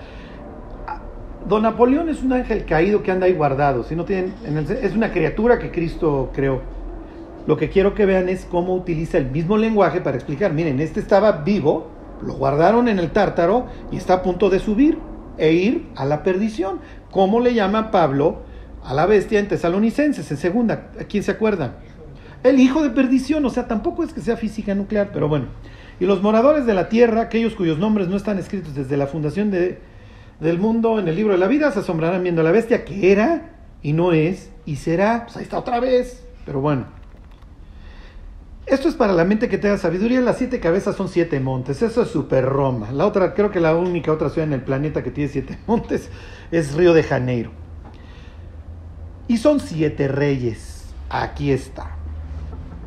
Don Napoleón es un ángel caído que anda ahí guardado. Si no tienen, es una criatura que Cristo creó. Lo que quiero que vean es cómo utiliza el mismo lenguaje para explicar. Miren, este estaba vivo, lo guardaron en el tártaro y está a punto de subir e ir a la perdición. ¿Cómo le llama Pablo a la bestia en Tesalonicenses, en segunda? ¿A quién se acuerda? El hijo de perdición, o sea, tampoco es que sea física nuclear, pero bueno. Y los moradores de la tierra, aquellos cuyos nombres no están escritos desde la fundación de, del mundo en el libro de la vida, se asombrarán viendo a la bestia que era y no es y será. Pues ahí está otra vez. Pero bueno. Esto es para la mente que tenga sabiduría. Las siete cabezas son siete montes. Eso es super Roma. La otra, creo que la única otra ciudad en el planeta que tiene siete [laughs] montes es Río de Janeiro. Y son siete reyes. Aquí está.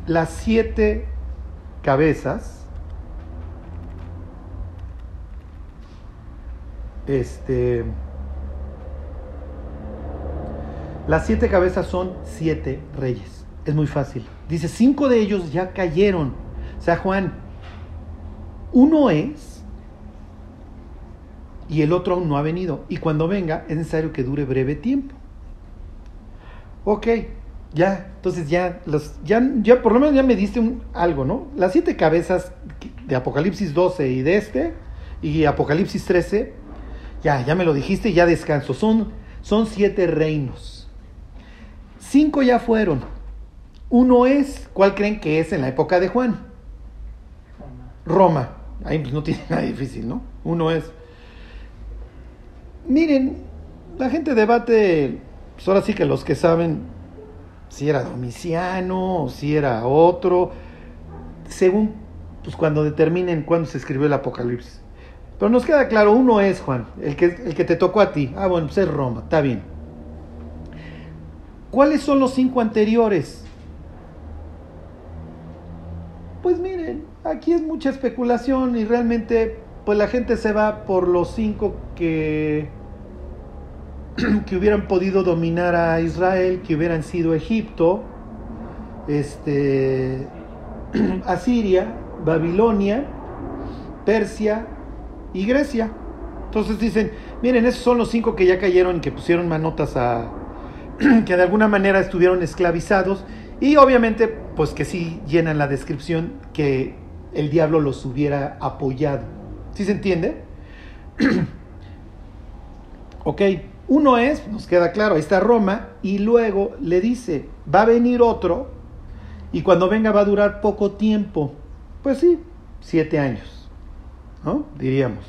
Las siete cabezas. Este. Las siete cabezas son siete reyes. Es muy fácil. Dice, cinco de ellos ya cayeron. O sea, Juan, uno es y el otro aún no ha venido. Y cuando venga es necesario que dure breve tiempo. Ok, ya, entonces ya, los, ya, ya por lo menos ya me diste un, algo, ¿no? Las siete cabezas de Apocalipsis 12 y de este, y Apocalipsis 13, ya, ya me lo dijiste, ya descanso. Son, son siete reinos. Cinco ya fueron. Uno es, ¿cuál creen que es en la época de Juan? Roma. Ahí pues no tiene [laughs] nada difícil, ¿no? Uno es. Miren, la gente debate, pues ahora sí que los que saben si era Domiciano o si era otro, según pues cuando determinen cuándo se escribió el Apocalipsis. Pero nos queda claro, uno es Juan, el que, el que te tocó a ti. Ah, bueno, pues es Roma, está bien. ¿Cuáles son los cinco anteriores? Pues miren, aquí es mucha especulación y realmente pues la gente se va por los cinco que [clears throat] que hubieran podido dominar a Israel, que hubieran sido Egipto, este [clears throat] Asiria, Babilonia, Persia y Grecia. Entonces dicen, miren, esos son los cinco que ya cayeron y que pusieron manotas a [clears throat] que de alguna manera estuvieron esclavizados y obviamente pues que sí llenan la descripción que el diablo los hubiera apoyado. ¿Sí se entiende? [clears throat] ok, uno es, nos queda claro, ahí está Roma y luego le dice, va a venir otro y cuando venga va a durar poco tiempo. Pues sí, siete años, ¿no? Diríamos.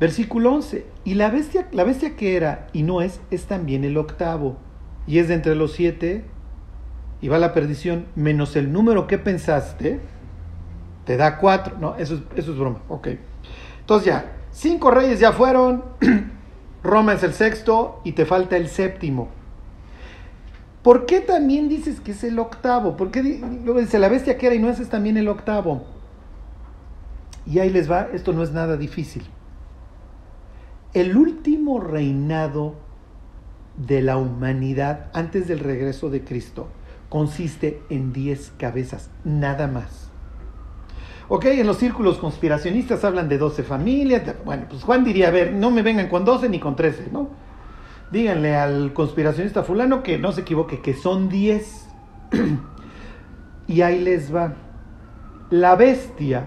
Versículo 11. Y la bestia, la bestia que era y no es, es también el octavo. Y es de entre los siete, y va la perdición, menos el número que pensaste, te da cuatro. No, eso es, eso es broma. Ok. Entonces ya, cinco reyes ya fueron, [clears throat] Roma es el sexto y te falta el séptimo. ¿Por qué también dices que es el octavo? ¿Por qué luego dice la bestia que era y no es también el octavo? Y ahí les va, esto no es nada difícil. El último reinado de la humanidad antes del regreso de Cristo consiste en 10 cabezas, nada más. Ok, en los círculos conspiracionistas hablan de 12 familias. bueno, pues Juan diría, a ver, no me vengan con 12 ni con 13, ¿no? Díganle al conspiracionista fulano que no se equivoque, que son 10. [clears throat] y ahí les va. La bestia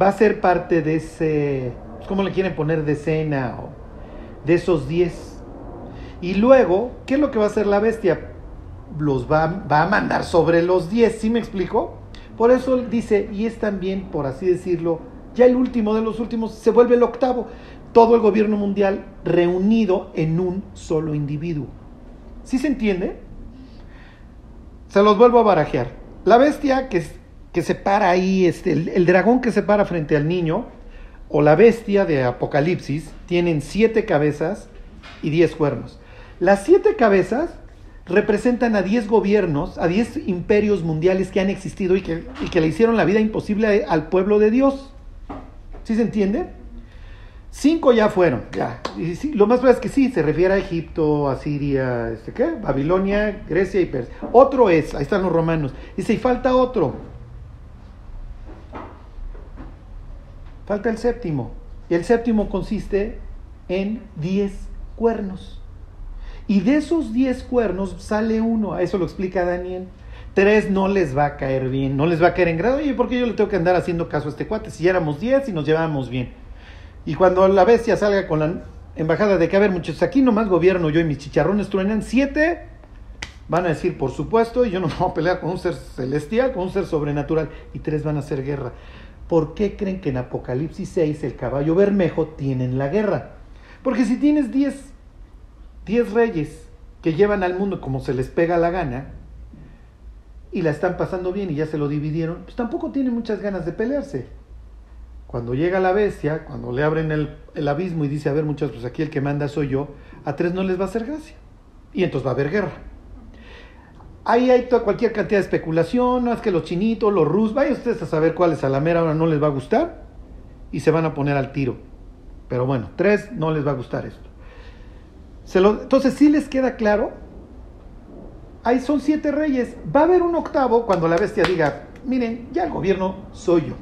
va a ser parte de ese, pues, ¿cómo le quieren poner? Decena o de esos 10. Y luego, ¿qué es lo que va a hacer la bestia? Los va, va a mandar sobre los diez, ¿sí me explico? Por eso dice, y es también, por así decirlo, ya el último de los últimos, se vuelve el octavo. Todo el gobierno mundial reunido en un solo individuo. ¿Sí se entiende? Se los vuelvo a barajear. La bestia que, que se para ahí, este, el, el dragón que se para frente al niño, o la bestia de Apocalipsis, tienen siete cabezas y diez cuernos. Las siete cabezas representan a diez gobiernos, a diez imperios mundiales que han existido y que, le hicieron la vida imposible al pueblo de Dios. ¿Sí se entiende? Cinco ya fueron, ya. Y lo más probable es que sí, se refiere a Egipto, a Siria, este, ¿qué? Babilonia, Grecia y Persia. Otro es, ahí están los romanos. Dice, y falta otro. Falta el séptimo. Y el séptimo consiste en diez cuernos. Y de esos diez cuernos sale uno, eso lo explica Daniel. Tres no les va a caer bien, no les va a caer en grado. Oye, ¿por qué yo le tengo que andar haciendo caso a este cuate? Si éramos diez y nos llevábamos bien. Y cuando la bestia salga con la embajada de que, a ver, muchachos, aquí nomás gobierno yo y mis chicharrones truenan siete, van a decir, por supuesto, y yo no [laughs] me voy a pelear con un ser celestial, con un ser sobrenatural, y tres van a hacer guerra. ¿Por qué creen que en Apocalipsis 6 el caballo bermejo tiene la guerra? Porque si tienes 10 10 reyes que llevan al mundo como se les pega la gana y la están pasando bien y ya se lo dividieron, pues tampoco tienen muchas ganas de pelearse. Cuando llega la bestia, cuando le abren el, el abismo y dice, a ver muchachos, pues aquí el que manda soy yo, a tres no les va a hacer gracia. Y entonces va a haber guerra. Ahí hay toda, cualquier cantidad de especulación, no es que los chinitos, los rusos, vayan ustedes a saber cuáles a la mera hora no les va a gustar y se van a poner al tiro. Pero bueno, tres no les va a gustar esto. Se lo, entonces, si les queda claro, ahí son siete reyes. Va a haber un octavo cuando la bestia diga, miren, ya el gobierno soy yo.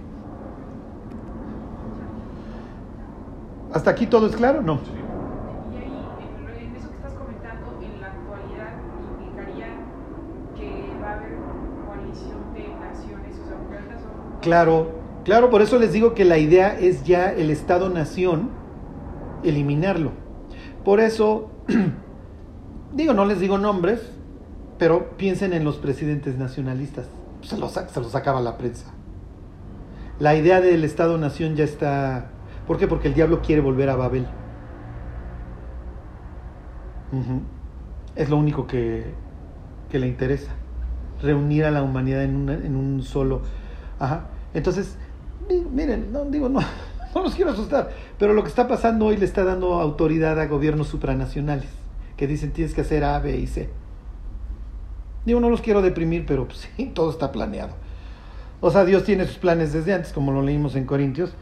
¿Hasta aquí todo es claro? No. Y ahí, en, en eso que estás comentando, en la actualidad implicaría que va a haber coalición de naciones, o sea, porque ahorita son... Claro, claro, por eso les digo que la idea es ya el Estado-Nación eliminarlo. Por eso, [clears throat] digo, no les digo nombres, pero piensen en los presidentes nacionalistas. Se los, se los acaba la prensa. La idea del Estado-Nación ya está... ¿Por qué? Porque el diablo quiere volver a Babel. Es lo único que, que le interesa. Reunir a la humanidad en, una- en un solo... Ajá. Entonces, mi- miren, no digo, no, no los quiero asustar, pero lo que está pasando hoy le está dando autoridad a gobiernos supranacionales que dicen tienes que hacer A, B y C. Digo, no los quiero deprimir, pero pues, sí, todo está planeado. O sea, Dios tiene sus planes desde antes, como lo leímos en Corintios,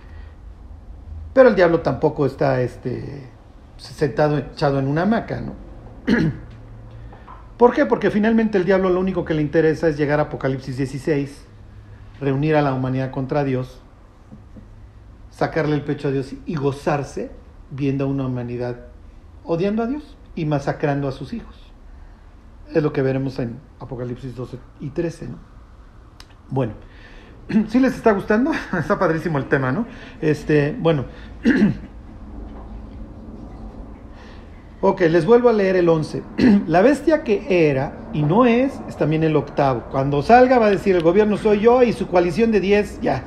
pero el diablo tampoco está este, sentado, echado en una hamaca, ¿no? ¿Por qué? Porque finalmente el diablo lo único que le interesa es llegar a Apocalipsis 16, reunir a la humanidad contra Dios, sacarle el pecho a Dios y gozarse viendo a una humanidad odiando a Dios y masacrando a sus hijos. Es lo que veremos en Apocalipsis 12 y 13. ¿no? Bueno, [clears throat] ¿sí les está gustando? [laughs] Está padrísimo el tema, ¿no? Este, bueno. [clears throat] Ok, les vuelvo a leer el 11. [clears throat] La bestia que era y no es, es también el octavo. Cuando salga va a decir el gobierno soy yo y su coalición de 10 ya.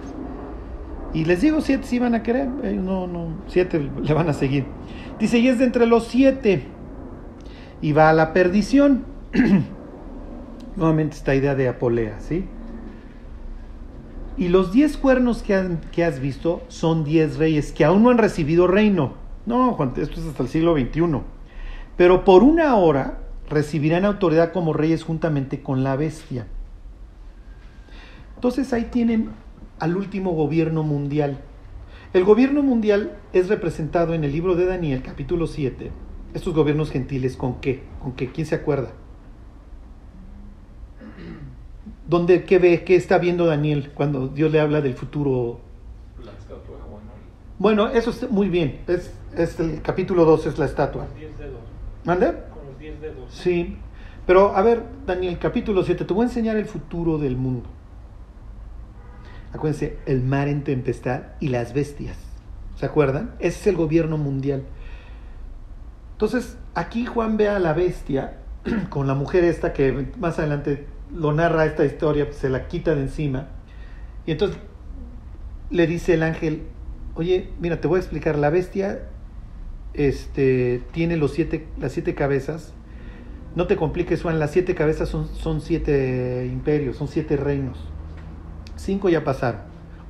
Y les digo, siete sí van a querer, eh, no, no, siete le van a seguir. Dice, y es de entre los siete. Y va a la perdición. [clears throat] Nuevamente esta idea de Apolea, ¿sí? Y los diez cuernos que, han- que has visto son diez reyes que aún no han recibido reino. No, Juan, esto es hasta el siglo XXI. Pero por una hora recibirán autoridad como reyes juntamente con la bestia. Entonces ahí tienen al último gobierno mundial. El gobierno mundial es representado en el libro de Daniel, capítulo 7. Estos gobiernos gentiles, ¿con qué? ¿Con qué? ¿Quién se acuerda? ¿Dónde, qué ve, qué está viendo Daniel cuando Dios le habla del futuro? La estatua de Juan. Bueno, eso es muy bien. Es, es el capítulo 2, es la estatua. Los 10 dedos. ¿Mande? Con los 10 dedos. Sí. Pero a ver, Daniel, capítulo 7, te voy a enseñar el futuro del mundo. Acuérdense, el mar en tempestad y las bestias. ¿Se acuerdan? Ese es el gobierno mundial. Entonces, aquí Juan ve a la bestia [clears throat] con la mujer esta que más adelante lo narra esta historia, se la quita de encima. Y entonces le dice el ángel, oye, mira, te voy a explicar, la bestia este, tiene los siete, las siete cabezas. No te compliques, Juan, las siete cabezas son, son siete imperios, son siete reinos. Cinco ya pasaron.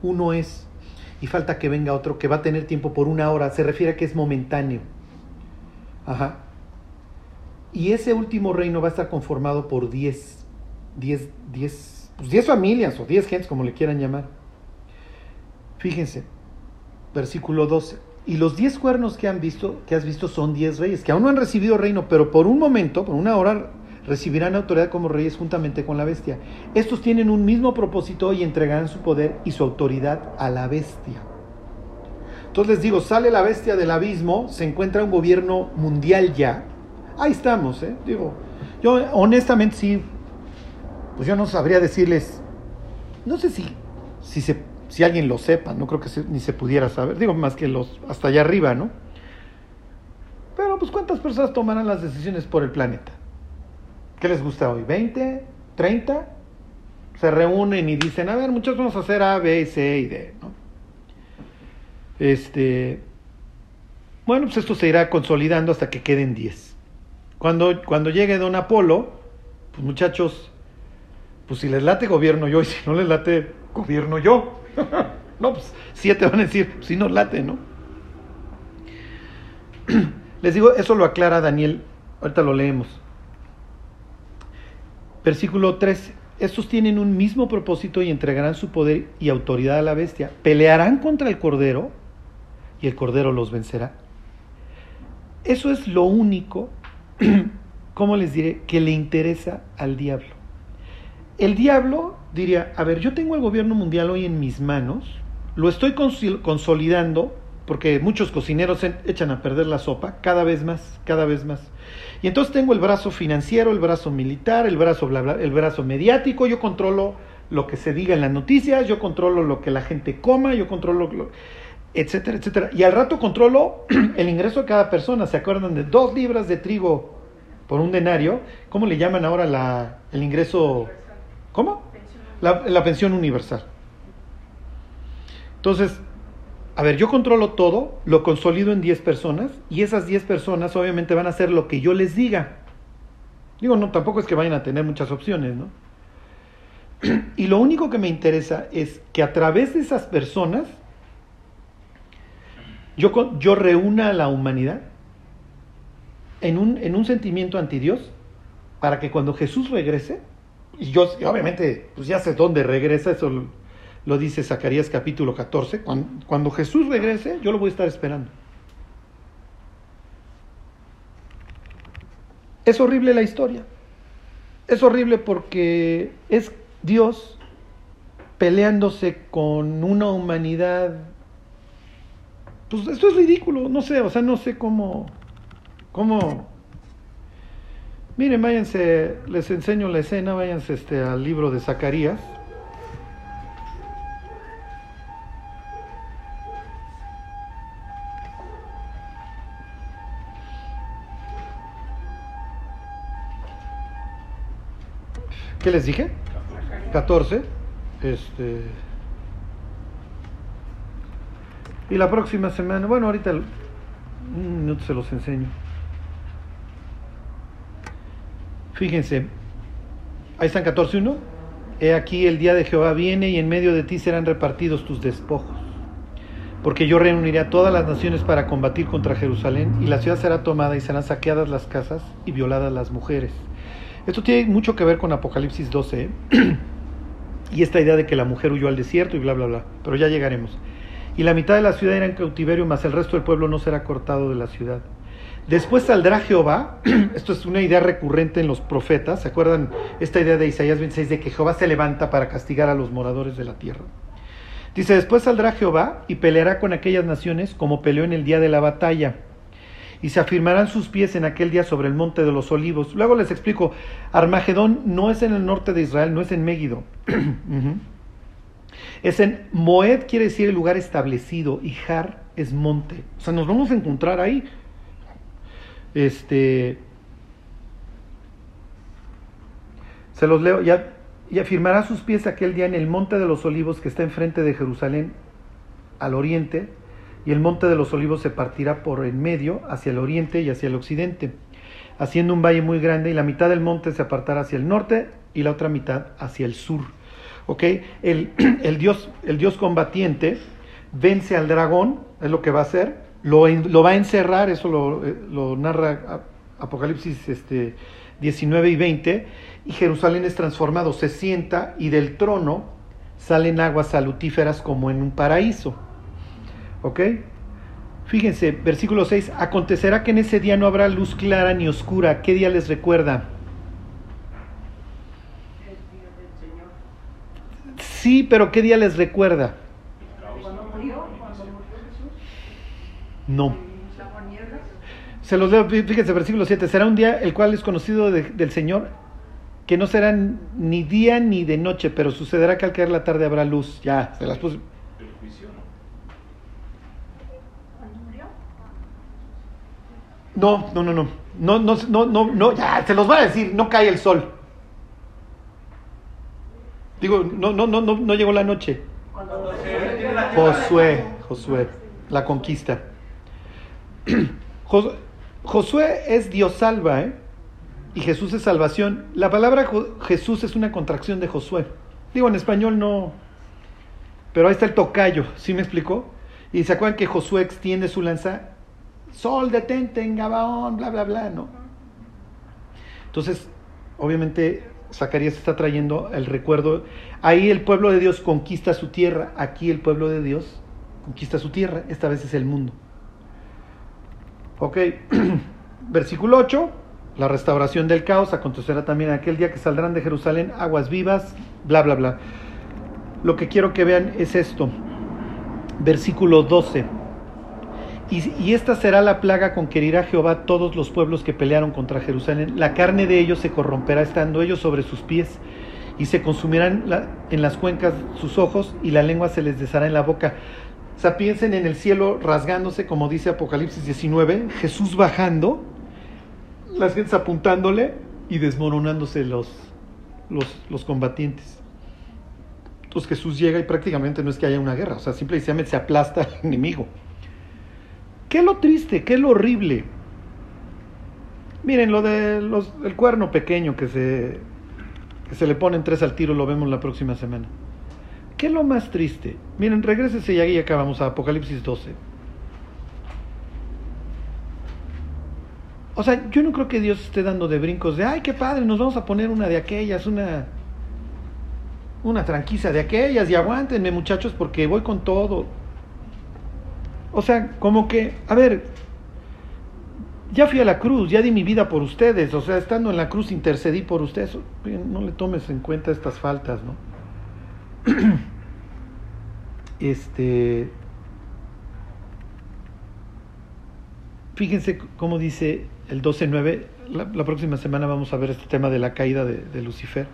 Uno es, y falta que venga otro que va a tener tiempo por una hora. Se refiere a que es momentáneo. Ajá. Y ese último reino va a estar conformado por diez, diez, diez, pues diez familias o diez gentes, como le quieran llamar. Fíjense, versículo 12. Y los diez cuernos que han visto, que has visto, son diez reyes, que aún no han recibido reino, pero por un momento, por una hora, recibirán autoridad como reyes juntamente con la bestia. Estos tienen un mismo propósito y entregarán su poder y su autoridad a la bestia. Entonces les digo, sale la bestia del abismo, se encuentra un gobierno mundial ya. Ahí estamos, ¿eh? Digo, yo honestamente sí, pues yo no sabría decirles, no sé si, si alguien lo sepa, no creo que ni se pudiera saber, digo más que los hasta allá arriba, ¿no? Pero pues cuántas personas tomarán las decisiones por el planeta? ¿Qué les gusta hoy? ¿20? ¿30? Se reúnen y dicen, a ver, muchachos, vamos a hacer A, B, C y D, ¿no? Este, bueno, pues esto se irá consolidando hasta que queden 10. Cuando, cuando llegue Don Apolo, pues muchachos, pues si les late gobierno yo y si no les late gobierno yo. [laughs] no, pues siete van a decir, si nos late, ¿no? [clears throat] Les digo, eso lo aclara Daniel, ahorita lo leemos. Versículo 3. Estos tienen un mismo propósito y entregarán su poder y autoridad a la bestia. Pelearán contra el Cordero y el Cordero los vencerá. Eso es lo único, [clears throat] ¿cómo les diré?, que le interesa al diablo. El diablo diría, a ver, yo tengo el gobierno mundial hoy en mis manos, lo estoy consolidando, porque muchos cocineros echan a perder la sopa, cada vez más, cada vez más. Y entonces tengo el brazo financiero, el brazo militar, el brazo, bla, bla, el brazo mediático, yo controlo lo que se diga en las noticias, yo controlo lo que la gente coma, yo controlo, lo, etcétera, etcétera. Y al rato controlo [clears throat] el ingreso de cada persona. ¿Se acuerdan de dos libras de trigo por un denario? ¿Cómo le llaman ahora la, el ingreso? ¿Cómo? La, pensión universal. Entonces, a ver, yo controlo todo, lo consolido en 10 personas y esas 10 personas obviamente van a hacer lo que yo les diga. Digo, no, tampoco es que vayan a tener muchas opciones, ¿no? [clears throat] Y lo único que me interesa es que a través de esas personas yo, yo reúna a la humanidad en un, en un sentimiento anti Dios para que cuando Jesús regrese, y yo, obviamente, pues ya sé dónde regresa, eso lo, dice Zacarías capítulo 14. Cuando, cuando Jesús regrese, yo lo voy a estar esperando. Es horrible la historia. Es horrible porque es Dios peleándose con una humanidad. Pues esto es ridículo, no sé, o sea, no sé cómo, cómo Miren, váyanse, les enseño la escena, váyanse este, al libro de Zacarías. ¿Qué les dije? 14. Este. Y la próxima semana, bueno, ahorita un minuto se los enseño. Fíjense, ahí están 14.1. He aquí el día de Jehová viene y en medio de ti serán repartidos tus despojos. Porque yo reuniré a todas las naciones para combatir contra Jerusalén y la ciudad será tomada y serán saqueadas las casas y violadas las mujeres. Esto tiene mucho que ver con Apocalipsis 12 ¿eh? [clears throat] y esta idea de que la mujer huyó al desierto y bla, bla, bla. Pero ya llegaremos. Y la mitad de la ciudad era en cautiverio, mas el resto del pueblo no será cortado de la ciudad. Después saldrá Jehová, [clears throat] esto es una idea recurrente en los profetas, ¿se acuerdan esta idea de Isaías 26 de que Jehová se levanta para castigar a los moradores de la tierra? Dice, después saldrá Jehová y peleará con aquellas naciones como peleó en el día de la batalla. Y se afirmarán sus pies en aquel día sobre el monte de los olivos. Luego les explico, Armagedón no es en el norte de Israel, no es en Megiddo. [clears throat] Es en Moed, quiere decir el lugar establecido, y Har es monte. O sea, nos vamos a encontrar ahí. Este, Se los leo. Ya, y afirmará sus pies aquel día en el monte de los olivos que está enfrente de Jerusalén al oriente, y el monte de los olivos se partirá por en medio hacia el oriente y hacia el occidente, haciendo un valle muy grande, y la mitad del monte se apartará hacia el norte y la otra mitad hacia el sur. ¿Ok? El, [clears throat] el dios, el dios combatiente vence al dragón, es lo que va a hacer, lo, lo va a encerrar, eso lo, eh, lo narra Apocalipsis este, 19 y 20, y Jerusalén es transformado, se sienta y del trono salen aguas salutíferas como en un paraíso. ¿Ok? Fíjense, versículo 6, acontecerá que en ese día no habrá luz clara ni oscura. ¿Qué día les recuerda? Sí, pero ¿qué día les recuerda? No. Se los leo, fíjense, versículo 7. Será un día el cual es conocido de, del Señor, que no será ni día ni de noche, pero sucederá que al caer la tarde habrá luz. Ya, se las puse. El juicio, ¿no? No, no, no, no. No, no, no, no, ya, se los voy a decir, no cae el sol. Digo, no, no, no, no, no llegó la noche. Josué, Josué, la conquista. [clears throat] Jos- Josué es Dios salva, ¿eh? Y Jesús es salvación. La palabra Jesús es una contracción de Josué. Digo, en español no. Pero ahí está el tocayo, ¿sí me explicó? Y se acuerdan que Josué extiende su lanza. Sol, detente en Gabaón, bla, bla, bla, ¿no? Entonces, obviamente, Zacarías está trayendo el recuerdo. Ahí el pueblo de Dios conquista su tierra. Aquí el pueblo de Dios conquista su tierra. Esta vez es el mundo. Ok, [clears throat] versículo 8, la restauración del caos acontecerá también aquel día que saldrán de Jerusalén aguas vivas, bla, bla, bla. Lo que quiero que vean es esto, versículo 12. Y, esta será la plaga con que herirá Jehová todos los pueblos que pelearon contra Jerusalén. La carne de ellos se corromperá estando ellos sobre sus pies y se consumirán en las cuencas sus ojos y la lengua se les deshará en la boca. O sea, piensen en el cielo rasgándose, como dice Apocalipsis 19, Jesús bajando, las gentes apuntándole y desmoronándose los, los, los combatientes. Entonces Jesús llega y prácticamente no es que haya una guerra, o sea, simplemente se aplasta al enemigo. ¿Qué es lo triste? ¿Qué es lo horrible? Miren, lo del el cuerno pequeño que se, que se le ponen tres al tiro, lo vemos la próxima semana. ¿Qué es lo más triste? Miren, regrésese y ahí acabamos a Apocalipsis 12. O sea, yo no creo que Dios esté dando de brincos de, ay, qué padre, nos vamos a poner una de aquellas, una, una tranquisa de aquellas, y aguántenme muchachos porque voy con todo. O sea, como que, a ver, ya fui a la cruz, ya di mi vida por ustedes, o sea, estando en la cruz intercedí por ustedes. No le tomes en cuenta estas faltas, ¿no? [clears throat] Este. Fíjense cómo dice el 12.9. La, la próxima semana vamos a ver este tema de la caída de, de Lucifer.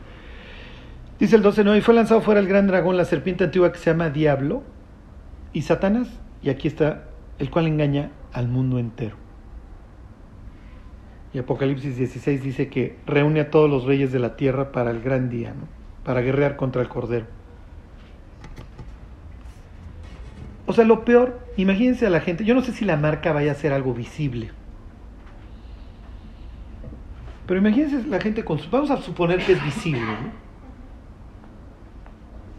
Dice el 12.9: Y fue lanzado fuera el gran dragón, la serpiente antigua que se llama Diablo y Satanás. Y aquí está el cual engaña al mundo entero. Y Apocalipsis 16 dice que reúne a todos los reyes de la tierra para el gran día, ¿no? para guerrear contra el Cordero. O sea, lo peor, imagínense a la gente, yo no sé si la marca vaya a ser algo visible. Pero imagínense la gente con su, vamos a suponer que es visible, ¿no?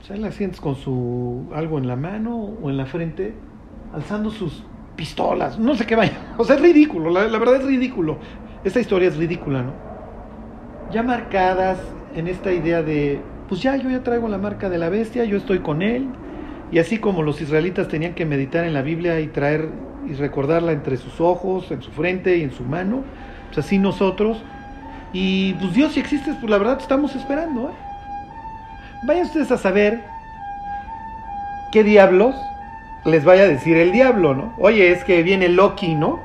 O sea, la sientes con su algo en la mano o en la frente, alzando sus pistolas, no sé qué vaya. [laughs] O sea, es ridículo, la, verdad es ridículo. Esta historia es ridícula, ¿no? Ya marcadas en esta idea de, pues ya yo ya traigo la marca de la bestia, yo estoy con él, y así como los israelitas tenían que meditar en la Biblia y traer y recordarla entre sus ojos, en su frente y en su mano, pues así nosotros. Y pues Dios si existe, pues la verdad estamos esperando. ¿eh? Vayan ustedes a saber qué diablos les vaya a decir el diablo, ¿no? Oye, es que viene Loki, ¿no?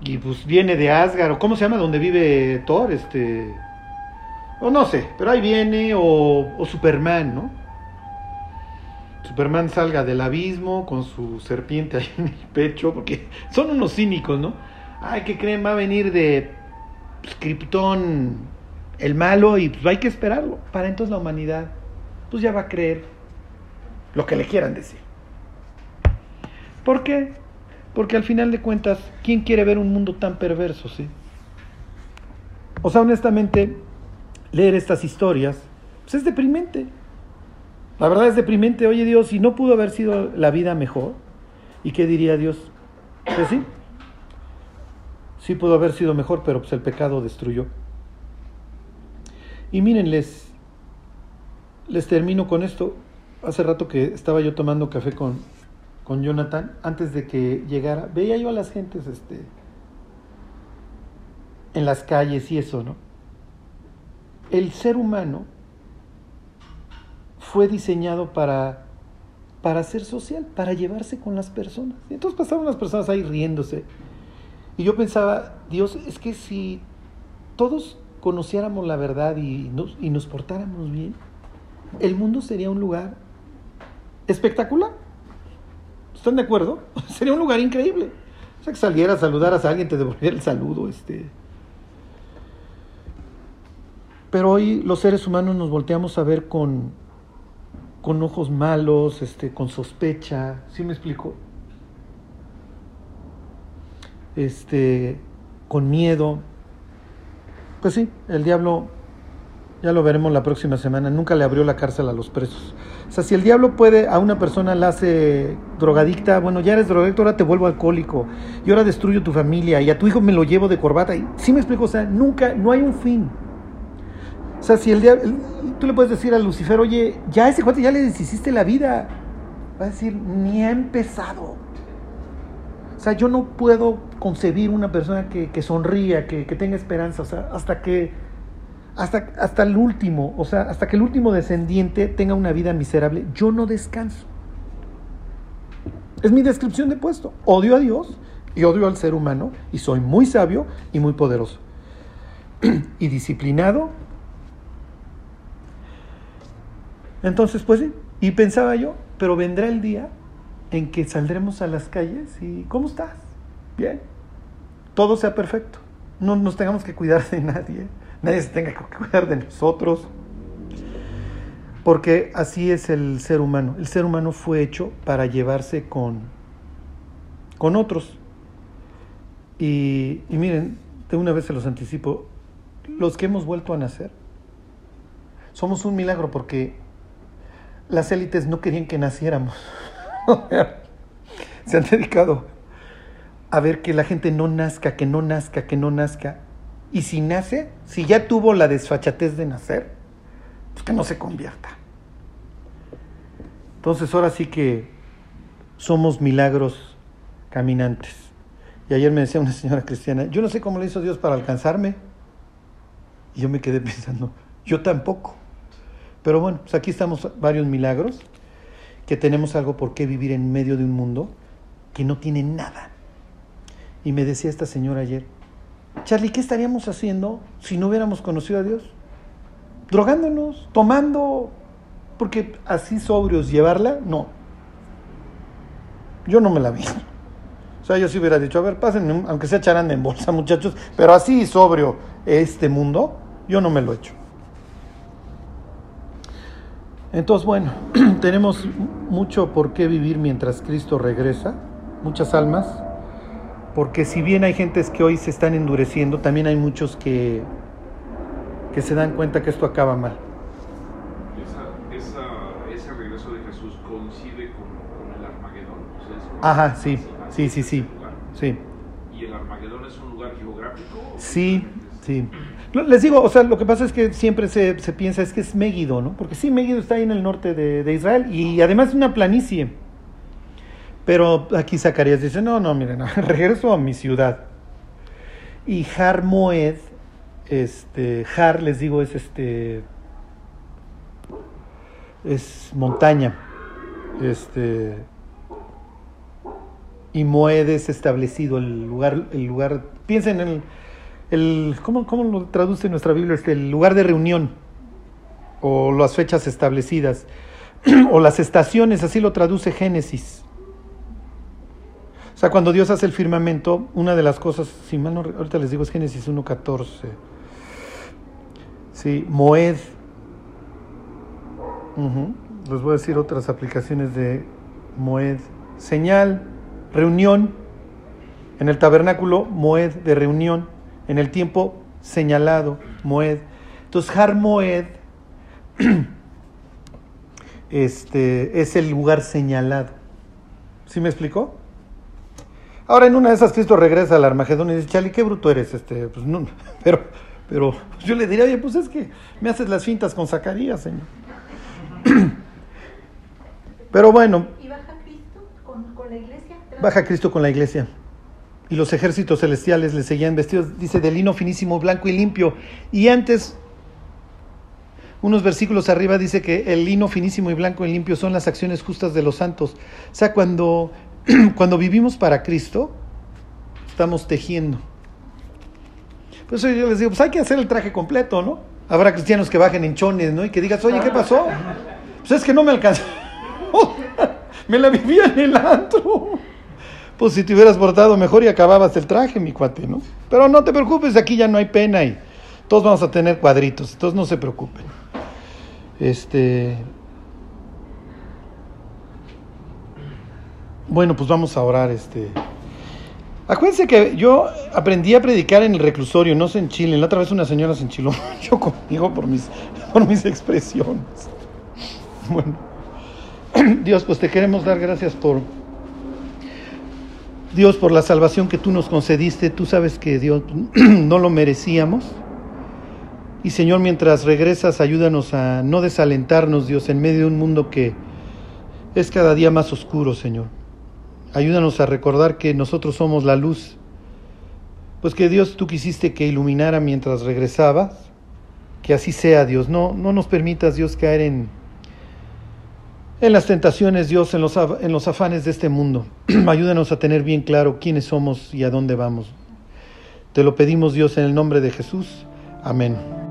Y pues viene de Asgard, o cómo se llama donde vive Thor, este... O no sé, pero ahí viene, o, o Superman, ¿no? Superman salga del abismo con su serpiente ahí en el pecho, porque [laughs] son unos cínicos, ¿no? Ay, ¿qué creen? Va a venir de pues, Krypton el malo y pues hay que esperarlo. Para entonces la humanidad pues ya va a creer lo que le quieran decir. ¿Por qué? Porque al final de cuentas, ¿quién quiere ver un mundo tan perverso, sí? O sea, honestamente, leer estas historias pues es deprimente. La verdad es deprimente. Oye Dios, si no pudo haber sido la vida mejor, ¿y qué diría Dios? Pues sí, sí pudo haber sido mejor, pero pues el pecado destruyó. Y miren, les, les termino con esto. Hace rato que estaba yo tomando café con, con Jonathan, antes de que llegara, veía yo a las gentes este, en las calles y eso, ¿no? El ser humano fue diseñado para, para ser social, para llevarse con las personas. Y entonces pasaban las personas ahí riéndose. Y yo pensaba, Dios, es que si todos conociéramos la verdad y nos, y nos portáramos bien, el mundo sería un lugar espectacular. ¿Están de acuerdo? [laughs] Sería un lugar increíble. O sea, que salieras, saludaras a alguien, te devolviera el saludo. Este. Pero hoy los seres humanos nos volteamos a ver con, con ojos malos, este, con sospecha. ¿Sí me explico? Este, con miedo. Pues sí, el diablo, ya lo veremos la próxima semana, nunca le abrió la cárcel a los presos. O sea, si el diablo puede a una persona la hace drogadicta, bueno, ya eres drogadicto, ahora te vuelvo alcohólico, y ahora destruyo tu familia, y a tu hijo me lo llevo de corbata. Y, sí me explico, o sea, nunca, no hay un fin. O sea, si el diablo, tú le puedes decir a Lucifer, oye, ya a ese cuate ya le deshiciste la vida, va a decir, ni ha empezado. O sea, yo no puedo concebir una persona que, sonría, que, que, tenga esperanza, o sea, hasta que, hasta, hasta el último, o sea, hasta que el último descendiente tenga una vida miserable, yo no descanso. Es mi descripción de puesto. Odio a Dios y odio al ser humano y soy muy sabio y muy poderoso. [clears throat] y disciplinado. Entonces, pues sí, y pensaba yo, pero vendrá el día en que saldremos a las calles y ¿cómo estás? Bien. Todo sea perfecto. No nos tengamos que cuidar de nadie. Nadie se tenga que cuidar de nosotros. Porque así es el ser humano. El ser humano fue hecho para llevarse con, con otros. Y, y miren, de una vez se los anticipo, los que hemos vuelto a nacer, somos un milagro porque las élites no querían que naciéramos. [laughs] se han dedicado a ver que la gente no nazca, que no nazca, que no nazca. Y si nace, si ya tuvo la desfachatez de nacer, pues que no se convierta. Entonces ahora sí que somos milagros caminantes. Y ayer me decía una señora cristiana, yo no sé cómo le hizo Dios para alcanzarme. Y yo me quedé [laughs] pensando, yo tampoco. Pero bueno, pues aquí estamos varios milagros, que tenemos algo por qué vivir en medio de un mundo que no tiene nada. Y me decía esta señora ayer, Charlie, ¿qué estaríamos haciendo si no hubiéramos conocido a Dios? Drogándonos, tomando, porque así sobrios llevarla, no. Yo no me la vi. O sea, yo sí hubiera dicho, a ver, pásenme, aunque sea charanda en bolsa, muchachos, pero así sobrio este mundo, yo no me lo he hecho. Entonces, bueno, [clears throat] tenemos mucho por qué vivir mientras Cristo regresa, muchas almas, porque si bien hay gentes que hoy se están endureciendo, también hay muchos que, que se dan cuenta que esto acaba mal. Esa, esa, ese regreso de Jesús coincide con, con el Armagedón. O sea, es Ajá, sí, sí, sí, sí, sí. ¿Y el Armagedón es un lugar geográfico? Sí, sí. Les digo, o sea, lo que pasa es que siempre se, se piensa es que es Megiddo, ¿no? Porque sí, Megiddo está ahí en el norte de, de Israel y además es una planicie. Pero aquí Zacarías dice, no, no, miren, [laughs] regreso a mi ciudad. Y Har Moed, este, Har, les digo, es este, es montaña. Este, y Moed es establecido, el lugar, el lugar, piensen en el, el ¿cómo, ¿cómo lo traduce nuestra Biblia? Este, el lugar de reunión, o las fechas establecidas, [clears throat] o las estaciones, así lo traduce Génesis. O sea, cuando Dios hace el firmamento, una de las cosas, si mal no, ahorita les digo, es Génesis 1.14. Sí, Moed. Ujú. Les voy a decir otras aplicaciones de Moed. Señal, reunión. En el tabernáculo, Moed de reunión. En el tiempo señalado, Moed. Entonces, Har Moed [clears throat] este, es el lugar señalado. ¿Sí me explicó? Ahora en una de esas Cristo regresa al Armagedón y dice, Chali, qué bruto eres, este, pues no, [laughs] pero, pero yo le diría, oye, pues es que me haces las fintas con Zacarías, señor. [clears throat] Pero bueno, ¿Y baja Cristo con, con la iglesia? baja Cristo con la iglesia. Y los ejércitos celestiales le seguían vestidos, dice, de lino finísimo, blanco y limpio. Y antes, unos versículos arriba dice que el lino finísimo y blanco y limpio son las acciones justas de los santos. O sea, cuando, [clears throat] cuando vivimos para Cristo, estamos tejiendo. Por eso yo les digo, pues hay que hacer el traje completo, ¿no? Habrá cristianos que bajen en chones, ¿no? Y que digas, oye, ¿qué pasó? [laughs] Pues es que no me alcanzó. [laughs] me la vivía en el antro. Pues si te hubieras portado mejor y acababas el traje, mi cuate, ¿no? Pero no te preocupes, aquí ya no hay pena y todos vamos a tener cuadritos, entonces no se preocupen. Este. Bueno, pues vamos a orar, este. Acuérdense que yo aprendí a predicar en el reclusorio, no sé en Chile. La otra vez una señora se enchiló [laughs] mucho conmigo por mis, por mis expresiones. [laughs] Bueno, [clears throat] Dios, pues te queremos dar gracias por, Dios, por la salvación que tú nos concediste. Tú sabes que Dios [clears throat] no lo merecíamos. Y Señor, mientras regresas, ayúdanos a no desalentarnos, Dios, en medio de un mundo que es cada día más oscuro, Señor. Ayúdanos a recordar que nosotros somos la luz. Pues que Dios tú quisiste que iluminara mientras regresabas. Que así sea, Dios. No, no nos permitas, Dios, caer en, en las tentaciones, Dios, en los, en los afanes de este mundo. [clears throat] Ayúdanos a tener bien claro quiénes somos y a dónde vamos. Te lo pedimos, Dios, en el nombre de Jesús. Amén.